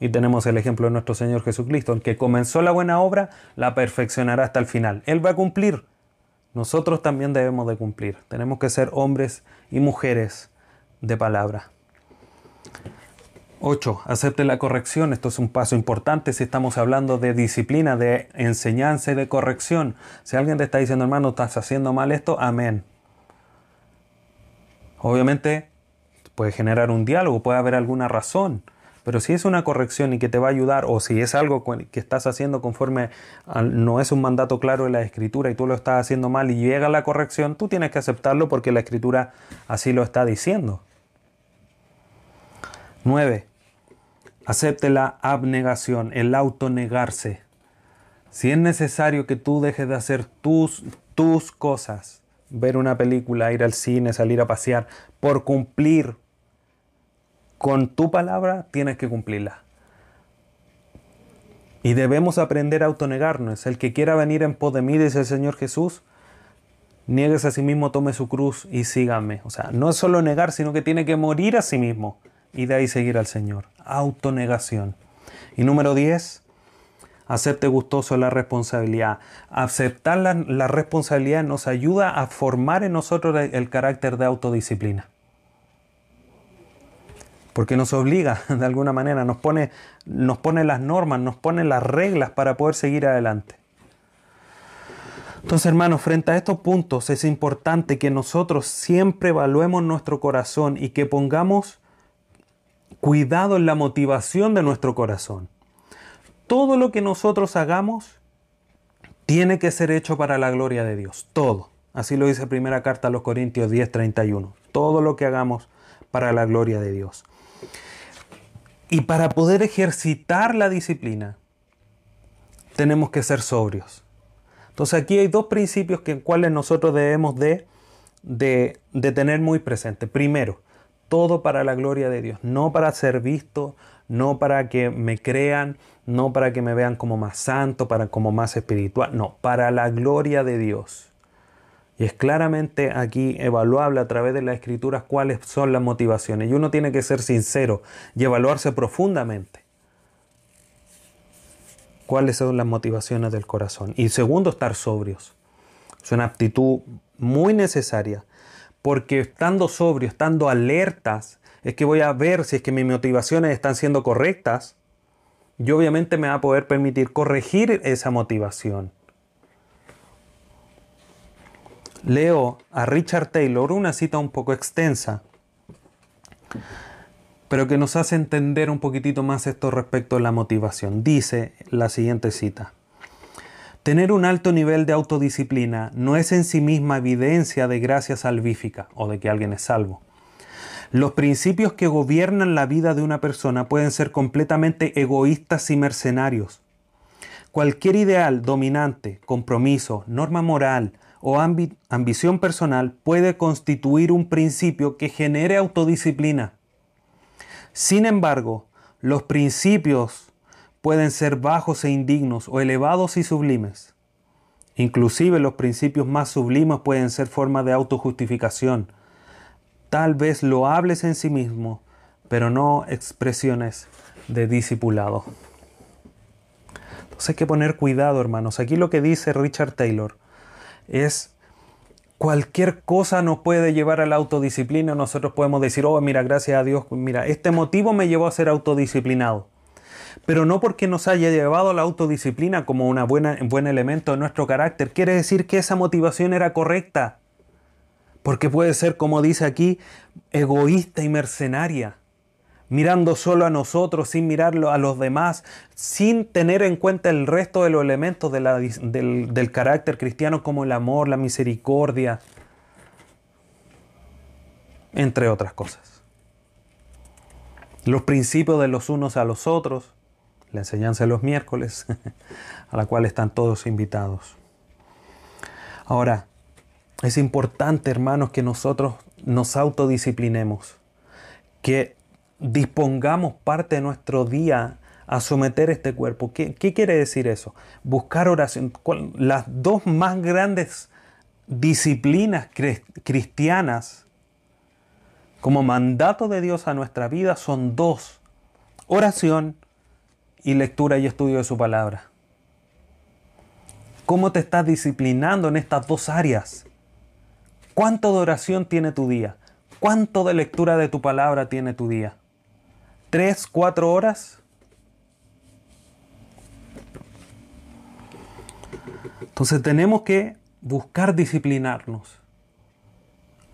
Y tenemos el ejemplo de nuestro Señor Jesucristo, el que comenzó la buena obra, la perfeccionará hasta el final. Él va a cumplir. Nosotros también debemos de cumplir. Tenemos que ser hombres y mujeres de palabra. 8. Acepte la corrección. Esto es un paso importante si estamos hablando de disciplina, de enseñanza y de corrección. Si alguien te está diciendo, hermano, estás haciendo mal esto, amén. Obviamente puede generar un diálogo, puede haber alguna razón, pero si es una corrección y que te va a ayudar, o si es algo que estás haciendo conforme no es un mandato claro de la escritura y tú lo estás haciendo mal y llega la corrección, tú tienes que aceptarlo porque la escritura así lo está diciendo. 9. Acepte la abnegación, el autonegarse. Si es necesario que tú dejes de hacer tus, tus cosas, ver una película, ir al cine, salir a pasear, por cumplir con tu palabra tienes que cumplirla. Y debemos aprender a autonegarnos. El que quiera venir en pos de mí, dice el Señor Jesús, niegues a sí mismo, tome su cruz y sígame. O sea, no es solo negar, sino que tiene que morir a sí mismo y de ahí seguir al Señor. Autonegación. Y número 10, acepte gustoso la responsabilidad. Aceptar la, responsabilidad nos ayuda a formar en nosotros el carácter de autodisciplina. Porque nos obliga [LAUGHS] de alguna manera, nos pone, nos pone las normas, nos pone las reglas para poder seguir adelante. Entonces, hermanos, frente a estos puntos es importante que nosotros siempre evaluemos nuestro corazón y que pongamos cuidado en la motivación de nuestro corazón. Todo lo que nosotros hagamos tiene que ser hecho para la gloria de Dios. Todo. Así lo dice primera carta a los Corintios 10:31. Todo lo que hagamos para la gloria de Dios. Y para poder ejercitar la disciplina, tenemos que ser sobrios. Entonces aquí hay dos principios que cuales nosotros debemos de, de, de tener muy presente. Primero, todo para la gloria de Dios, no para ser visto, no para que me crean, no para que me vean como más santo, para como más espiritual, no, para la gloria de Dios. Y es claramente aquí evaluable a través de las escrituras cuáles son las motivaciones. Y uno tiene que ser sincero y evaluarse profundamente cuáles son las motivaciones del corazón. Y segundo, estar sobrios. Es una aptitud muy necesaria, porque estando sobrio, estando alertas, es que voy a ver si es que mis motivaciones están siendo correctas. Y obviamente me va a poder permitir corregir esa motivación. Leo a Richard Taylor una cita un poco extensa, pero que nos hace entender un poquitito más esto respecto a la motivación. Dice la siguiente cita. Tener un alto nivel de autodisciplina no es en sí misma evidencia de gracia salvífica o de que alguien es salvo. Los principios que gobiernan la vida de una persona pueden ser completamente egoístas y mercenarios. Cualquier ideal dominante, compromiso, norma moral o ambición personal puede constituir un principio que genere autodisciplina. Sin embargo, los principios pueden ser bajos e indignos o elevados y sublimes. Inclusive los principios más sublimes pueden ser formas de autojustificación, tal vez loables en sí mismos, pero no expresiones de discipulado. Entonces hay que poner cuidado, hermanos. Aquí lo que dice Richard Taylor es cualquier cosa nos puede llevar a la autodisciplina. Nosotros podemos decir, oh, mira, gracias a Dios, mira, este motivo me llevó a ser autodisciplinado. Pero no porque nos haya llevado a la autodisciplina como un buen elemento de nuestro carácter, quiere decir que esa motivación era correcta. Porque puede ser, como dice aquí, egoísta y mercenaria mirando solo a nosotros, sin mirarlo a los demás, sin tener en cuenta el resto de los elementos del, carácter cristiano como el amor, la misericordia, entre otras cosas. Los principios de los unos a los otros, la enseñanza de los miércoles, [LAUGHS] a la cual están todos invitados. Ahora, es importante, hermanos, que nosotros nos autodisciplinemos, que dispongamos parte de nuestro día a someter este cuerpo. ¿Qué, quiere decir eso? Buscar oración. Las dos más grandes disciplinas cristianas como mandato de Dios a nuestra vida son dos. Oración y lectura y estudio de su palabra. ¿Cómo te estás disciplinando en estas dos áreas? ¿Cuánto de oración tiene tu día? ¿Cuánto de lectura de tu palabra tiene tu día? tres, cuatro horas. Entonces tenemos que buscar disciplinarnos,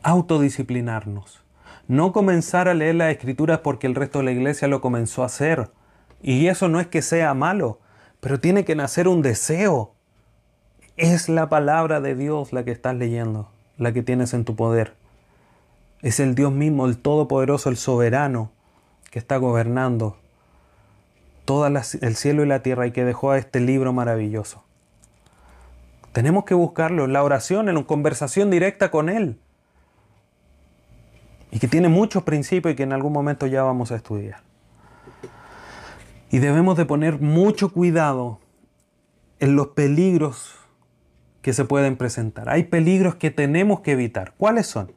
autodisciplinarnos. No comenzar a leer las escrituras porque el resto de la iglesia lo comenzó a hacer. Y eso no es que sea malo, pero tiene que nacer un deseo. Es la palabra de Dios la que estás leyendo, la que tienes en tu poder. Es el Dios mismo, el Todopoderoso, el Soberano, que está gobernando todo el cielo y la tierra y que dejó a este libro maravilloso. Tenemos que buscarlo en la oración, en una conversación directa con Él. y que tiene muchos principios y que en algún momento ya vamos a estudiar. Y debemos de poner mucho cuidado en los peligros que se pueden presentar. Hay peligros que tenemos que evitar. ¿Cuáles son?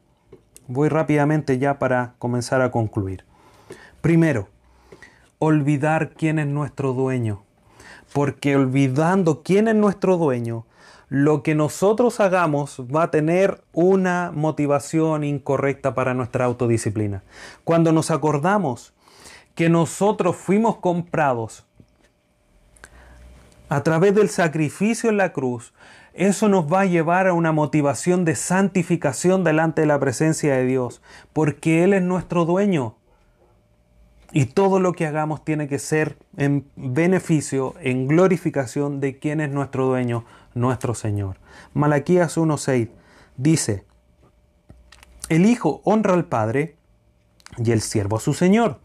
Voy rápidamente ya para comenzar a concluir. Primero, olvidar quién es nuestro dueño. Porque olvidando quién es nuestro dueño, lo que nosotros hagamos va a tener una motivación incorrecta para nuestra autodisciplina. Cuando nos acordamos que nosotros fuimos comprados a través del sacrificio en la cruz, eso nos va a llevar a una motivación de santificación delante de la presencia de Dios, porque Él es nuestro dueño. Y todo lo que hagamos tiene que ser en beneficio, en glorificación de quien es nuestro dueño, nuestro Señor. Malaquías 1.6 dice, el Hijo honra al Padre y el siervo a su Señor.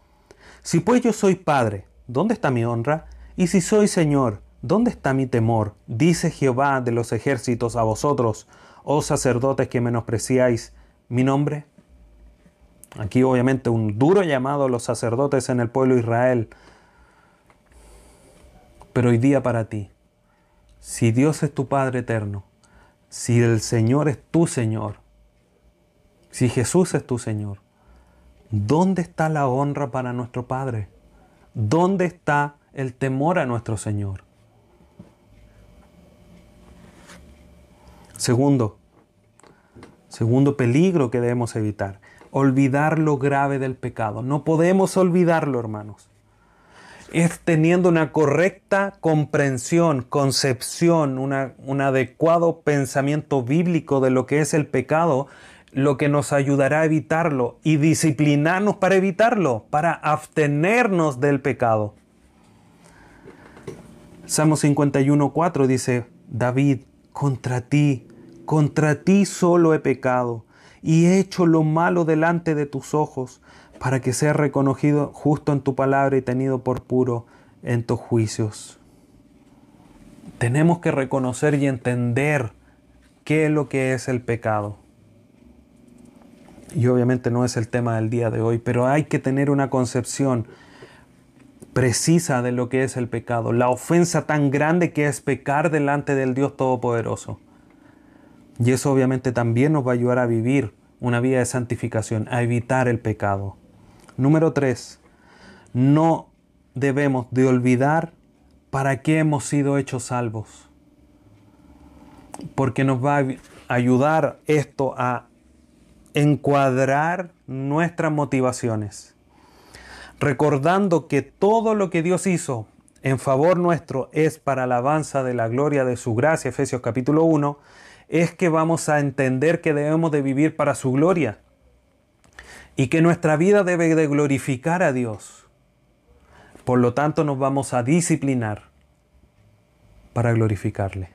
Si pues yo soy Padre, ¿dónde está mi honra? Y si soy Señor, ¿dónde está mi temor? Dice Jehová de los ejércitos a vosotros, oh sacerdotes que menospreciáis mi nombre. Aquí obviamente un duro llamado a los sacerdotes en el pueblo de Israel. Pero hoy día para ti, si Dios es tu Padre eterno, si el Señor es tu Señor, si Jesús es tu Señor, ¿dónde está la honra para nuestro Padre? ¿Dónde está el temor a nuestro Señor? Segundo, segundo peligro que debemos evitar, olvidar lo grave del pecado. No podemos olvidarlo, hermanos es teniendo una correcta comprensión, concepción, un adecuado pensamiento bíblico de lo que es el pecado, lo que nos ayudará a evitarlo y disciplinarnos para evitarlo, para abstenernos del pecado. Salmo 51.4 dice, David, contra ti, contra ti solo he pecado y he hecho lo malo delante de tus ojos para que sea reconocido justo en tu palabra y tenido por puro en tus juicios. Tenemos que reconocer y entender qué es lo que es el pecado. Y obviamente no es el tema del día de hoy, pero hay que tener una concepción precisa de lo que es el pecado, la ofensa tan grande que es pecar delante del Dios Todopoderoso. Y eso obviamente también nos va a ayudar a vivir una vida de santificación, a evitar el pecado. Número 3. No debemos de olvidar para qué hemos sido hechos salvos. Porque nos va a ayudar esto a encuadrar nuestras motivaciones. Recordando que todo lo que Dios hizo en favor nuestro es para alabanza de la gloria de su gracia, Efesios capítulo 1, es que vamos a entender que debemos de vivir para su gloria y que nuestra vida debe de glorificar a Dios. Por lo tanto, nos vamos a disciplinar para glorificarle.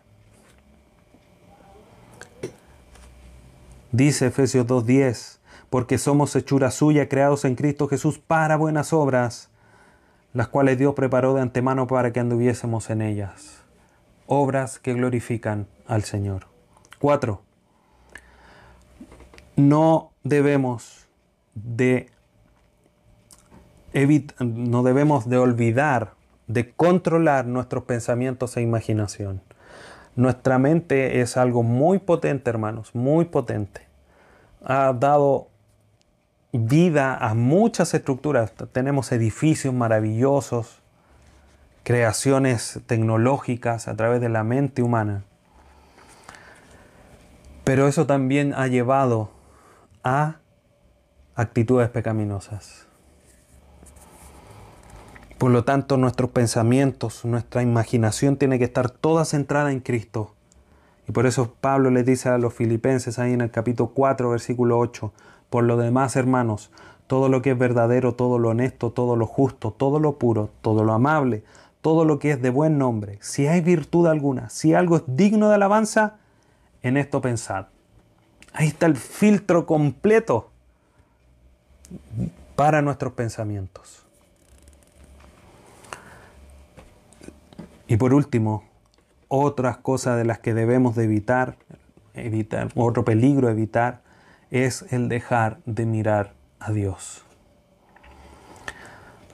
Dice Efesios 2.10, porque somos hechura suya, creados en Cristo Jesús para buenas obras, las cuales Dios preparó de antemano para que anduviésemos en ellas. Obras que glorifican al Señor. 4. No debemos de no debemos de olvidar de controlar nuestros pensamientos e imaginación. Nuestra mente es algo muy potente, hermanos, muy potente. Ha dado vida a muchas estructuras. Tenemos edificios maravillosos, creaciones tecnológicas a través de la mente humana. Pero eso también ha llevado a actitudes pecaminosas. Por lo tanto, nuestros pensamientos, nuestra imaginación tiene que estar toda centrada en Cristo. Y por eso Pablo le dice a los filipenses ahí en el capítulo 4, versículo 8, por lo demás, hermanos, todo lo que es verdadero, todo lo honesto, todo lo justo, todo lo puro, todo lo amable, todo lo que es de buen nombre, si hay virtud alguna, si algo es digno de alabanza, en esto pensad. Ahí está el filtro completo para nuestros pensamientos. Y por último, otras cosas de las que debemos de evitar, evitar, otro peligro evitar, es el dejar de mirar a Dios.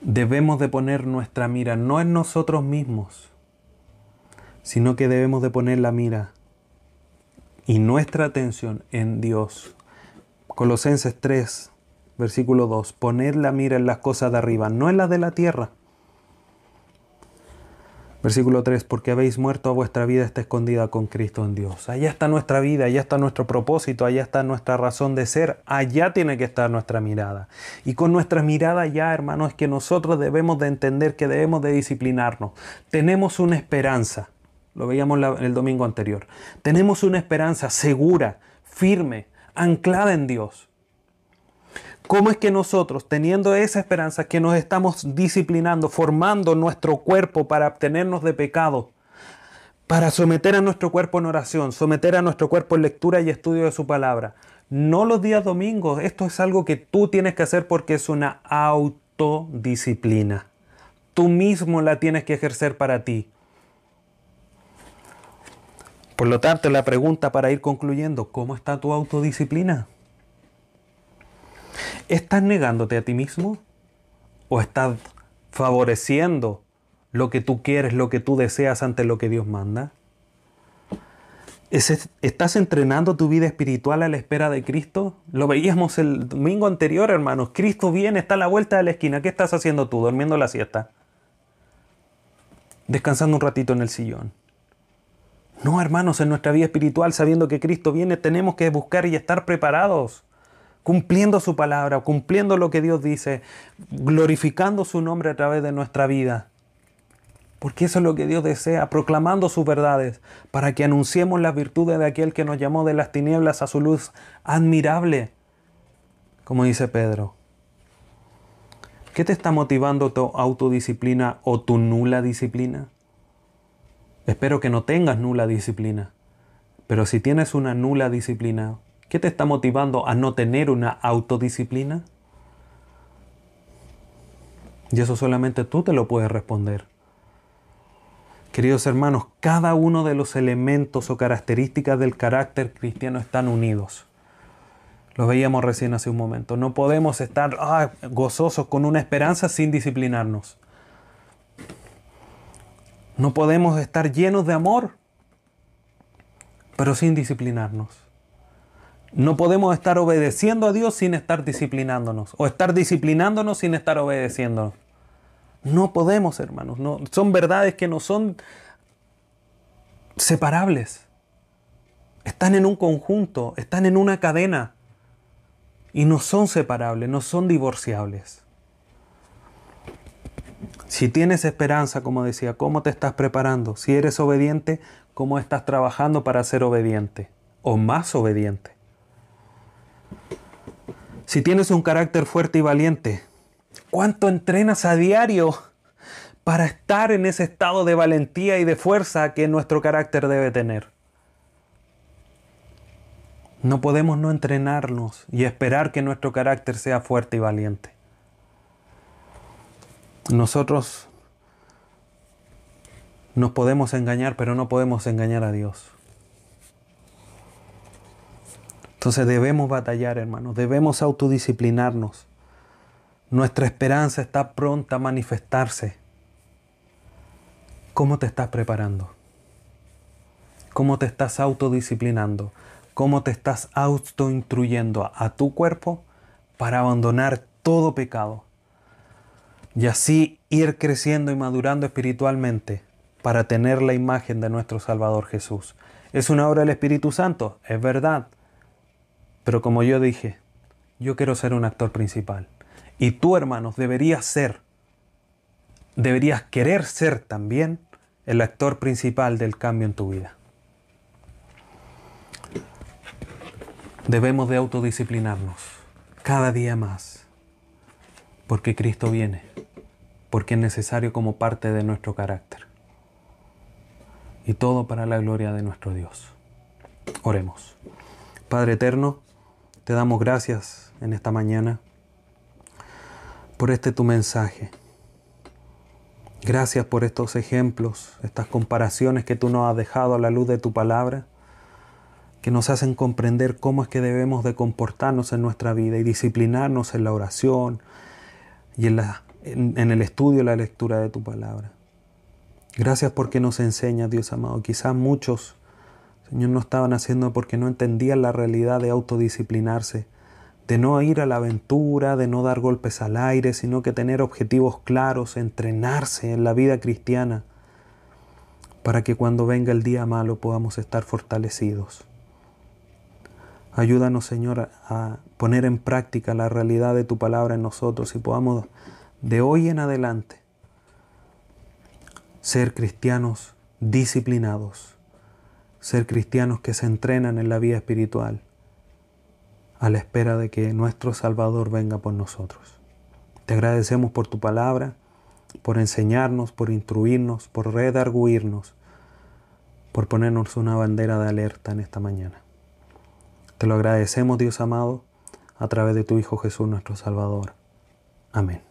Debemos de poner nuestra mira no en nosotros mismos, sino que debemos de poner la mira y nuestra atención en Dios. Colosenses 3, versículo 2, poner la mira en las cosas de arriba, no en las de la tierra Versículo 3, porque habéis muerto vuestra vida está escondida con Cristo en Dios. Allá está nuestra vida, allá está nuestro propósito, allá está nuestra razón de ser, allá tiene que estar nuestra mirada. Y con nuestra mirada ya, hermanos, es que nosotros debemos de entender que debemos de disciplinarnos. Tenemos una esperanza, lo veíamos el domingo anterior, tenemos una esperanza segura, firme, anclada en Dios. ¿Cómo es que nosotros, teniendo esa esperanza que nos estamos disciplinando, formando nuestro cuerpo para abstenernos de pecado, para someter a nuestro cuerpo en oración, someter a nuestro cuerpo en lectura y estudio de su palabra? No los días domingos, esto es algo que tú tienes que hacer porque es una autodisciplina. Tú mismo la tienes que ejercer para ti. Por lo tanto, la pregunta para ir concluyendo, ¿cómo está tu autodisciplina? ¿Estás negándote a ti mismo? ¿O estás favoreciendo lo que tú quieres, lo que tú deseas ante lo que Dios manda? ¿Estás entrenando tu vida espiritual a la espera de Cristo? Lo veíamos el domingo anterior, hermanos. Cristo viene, está a la vuelta de la esquina. ¿Qué estás haciendo tú? ¿Durmiendo la siesta? ¿Descansando un ratito en el sillón? No, hermanos, en nuestra vida espiritual, sabiendo que Cristo viene, tenemos que buscar y estar preparados cumpliendo su palabra, cumpliendo lo que Dios dice, glorificando su nombre a través de nuestra vida. Porque eso es lo que Dios desea, proclamando sus verdades, para que anunciemos las virtudes de aquel que nos llamó de las tinieblas a su luz admirable, como dice Pedro. ¿Qué te está motivando tu autodisciplina o tu nula disciplina? Espero que no tengas nula disciplina, pero si tienes una nula disciplina, ¿Qué te está motivando a no tener una autodisciplina? Y eso solamente tú te lo puedes responder. Queridos hermanos, cada uno de los elementos o características del carácter cristiano están unidos. Lo veíamos recién hace un momento. No podemos estar ah, gozosos con una esperanza sin disciplinarnos. No podemos estar llenos de amor, pero sin disciplinarnos. No podemos estar obedeciendo a Dios sin estar disciplinándonos, o estar disciplinándonos sin estar obedeciendo. No podemos, hermanos. No, son verdades que no son separables. Están en un conjunto, están en una cadena. Y no son separables, no son divorciables. Si tienes esperanza, como decía, ¿cómo te estás preparando? Si eres obediente, ¿cómo estás trabajando para ser obediente? O más obediente. Si tienes un carácter fuerte y valiente, ¿cuánto entrenas a diario para estar en ese estado de valentía y de fuerza que nuestro carácter debe tener? No podemos no entrenarnos y esperar que nuestro carácter sea fuerte y valiente. Nosotros nos podemos engañar, pero no podemos engañar a Dios. Entonces debemos batallar, hermanos, debemos autodisciplinarnos. Nuestra esperanza está pronta a manifestarse. ¿Cómo te estás preparando? ¿Cómo te estás autodisciplinando? ¿Cómo te estás autoinstruyendo a tu cuerpo para abandonar todo pecado? Y así ir creciendo y madurando espiritualmente para tener la imagen de nuestro Salvador Jesús. ¿Es una obra del Espíritu Santo? Es verdad pero como yo dije, yo quiero ser un actor principal. Y tú, hermanos, deberías ser, deberías querer ser también el actor principal del cambio en tu vida. Debemos de autodisciplinarnos cada día más, porque Cristo viene, porque es necesario como parte de nuestro carácter. Y todo para la gloria de nuestro Dios. Oremos. Padre eterno, te damos gracias en esta mañana por este tu mensaje. Gracias por estos ejemplos, estas comparaciones que tú nos has dejado a la luz de tu palabra. que nos hacen comprender cómo es que debemos de comportarnos en nuestra vida y disciplinarnos en la oración y en, la, en, el estudio y la lectura de tu palabra. Gracias porque nos enseñas, Dios amado. Quizás muchos, Señor, no estaban haciendo porque no entendían la realidad de autodisciplinarse, de no ir a la aventura, de no dar golpes al aire, sino que tener objetivos claros, entrenarse en la vida cristiana, para que cuando venga el día malo podamos estar fortalecidos. Ayúdanos, Señor, a poner en práctica la realidad de tu palabra en nosotros y podamos de hoy en adelante ser cristianos disciplinados, ser cristianos que se entrenan en la vida espiritual a la espera de que nuestro Salvador venga por nosotros. Te agradecemos por tu palabra, por enseñarnos, por instruirnos, por redarguirnos, por ponernos una bandera de alerta en esta mañana. Te lo agradecemos, Dios amado, a través de tu Hijo Jesús nuestro Salvador. Amén.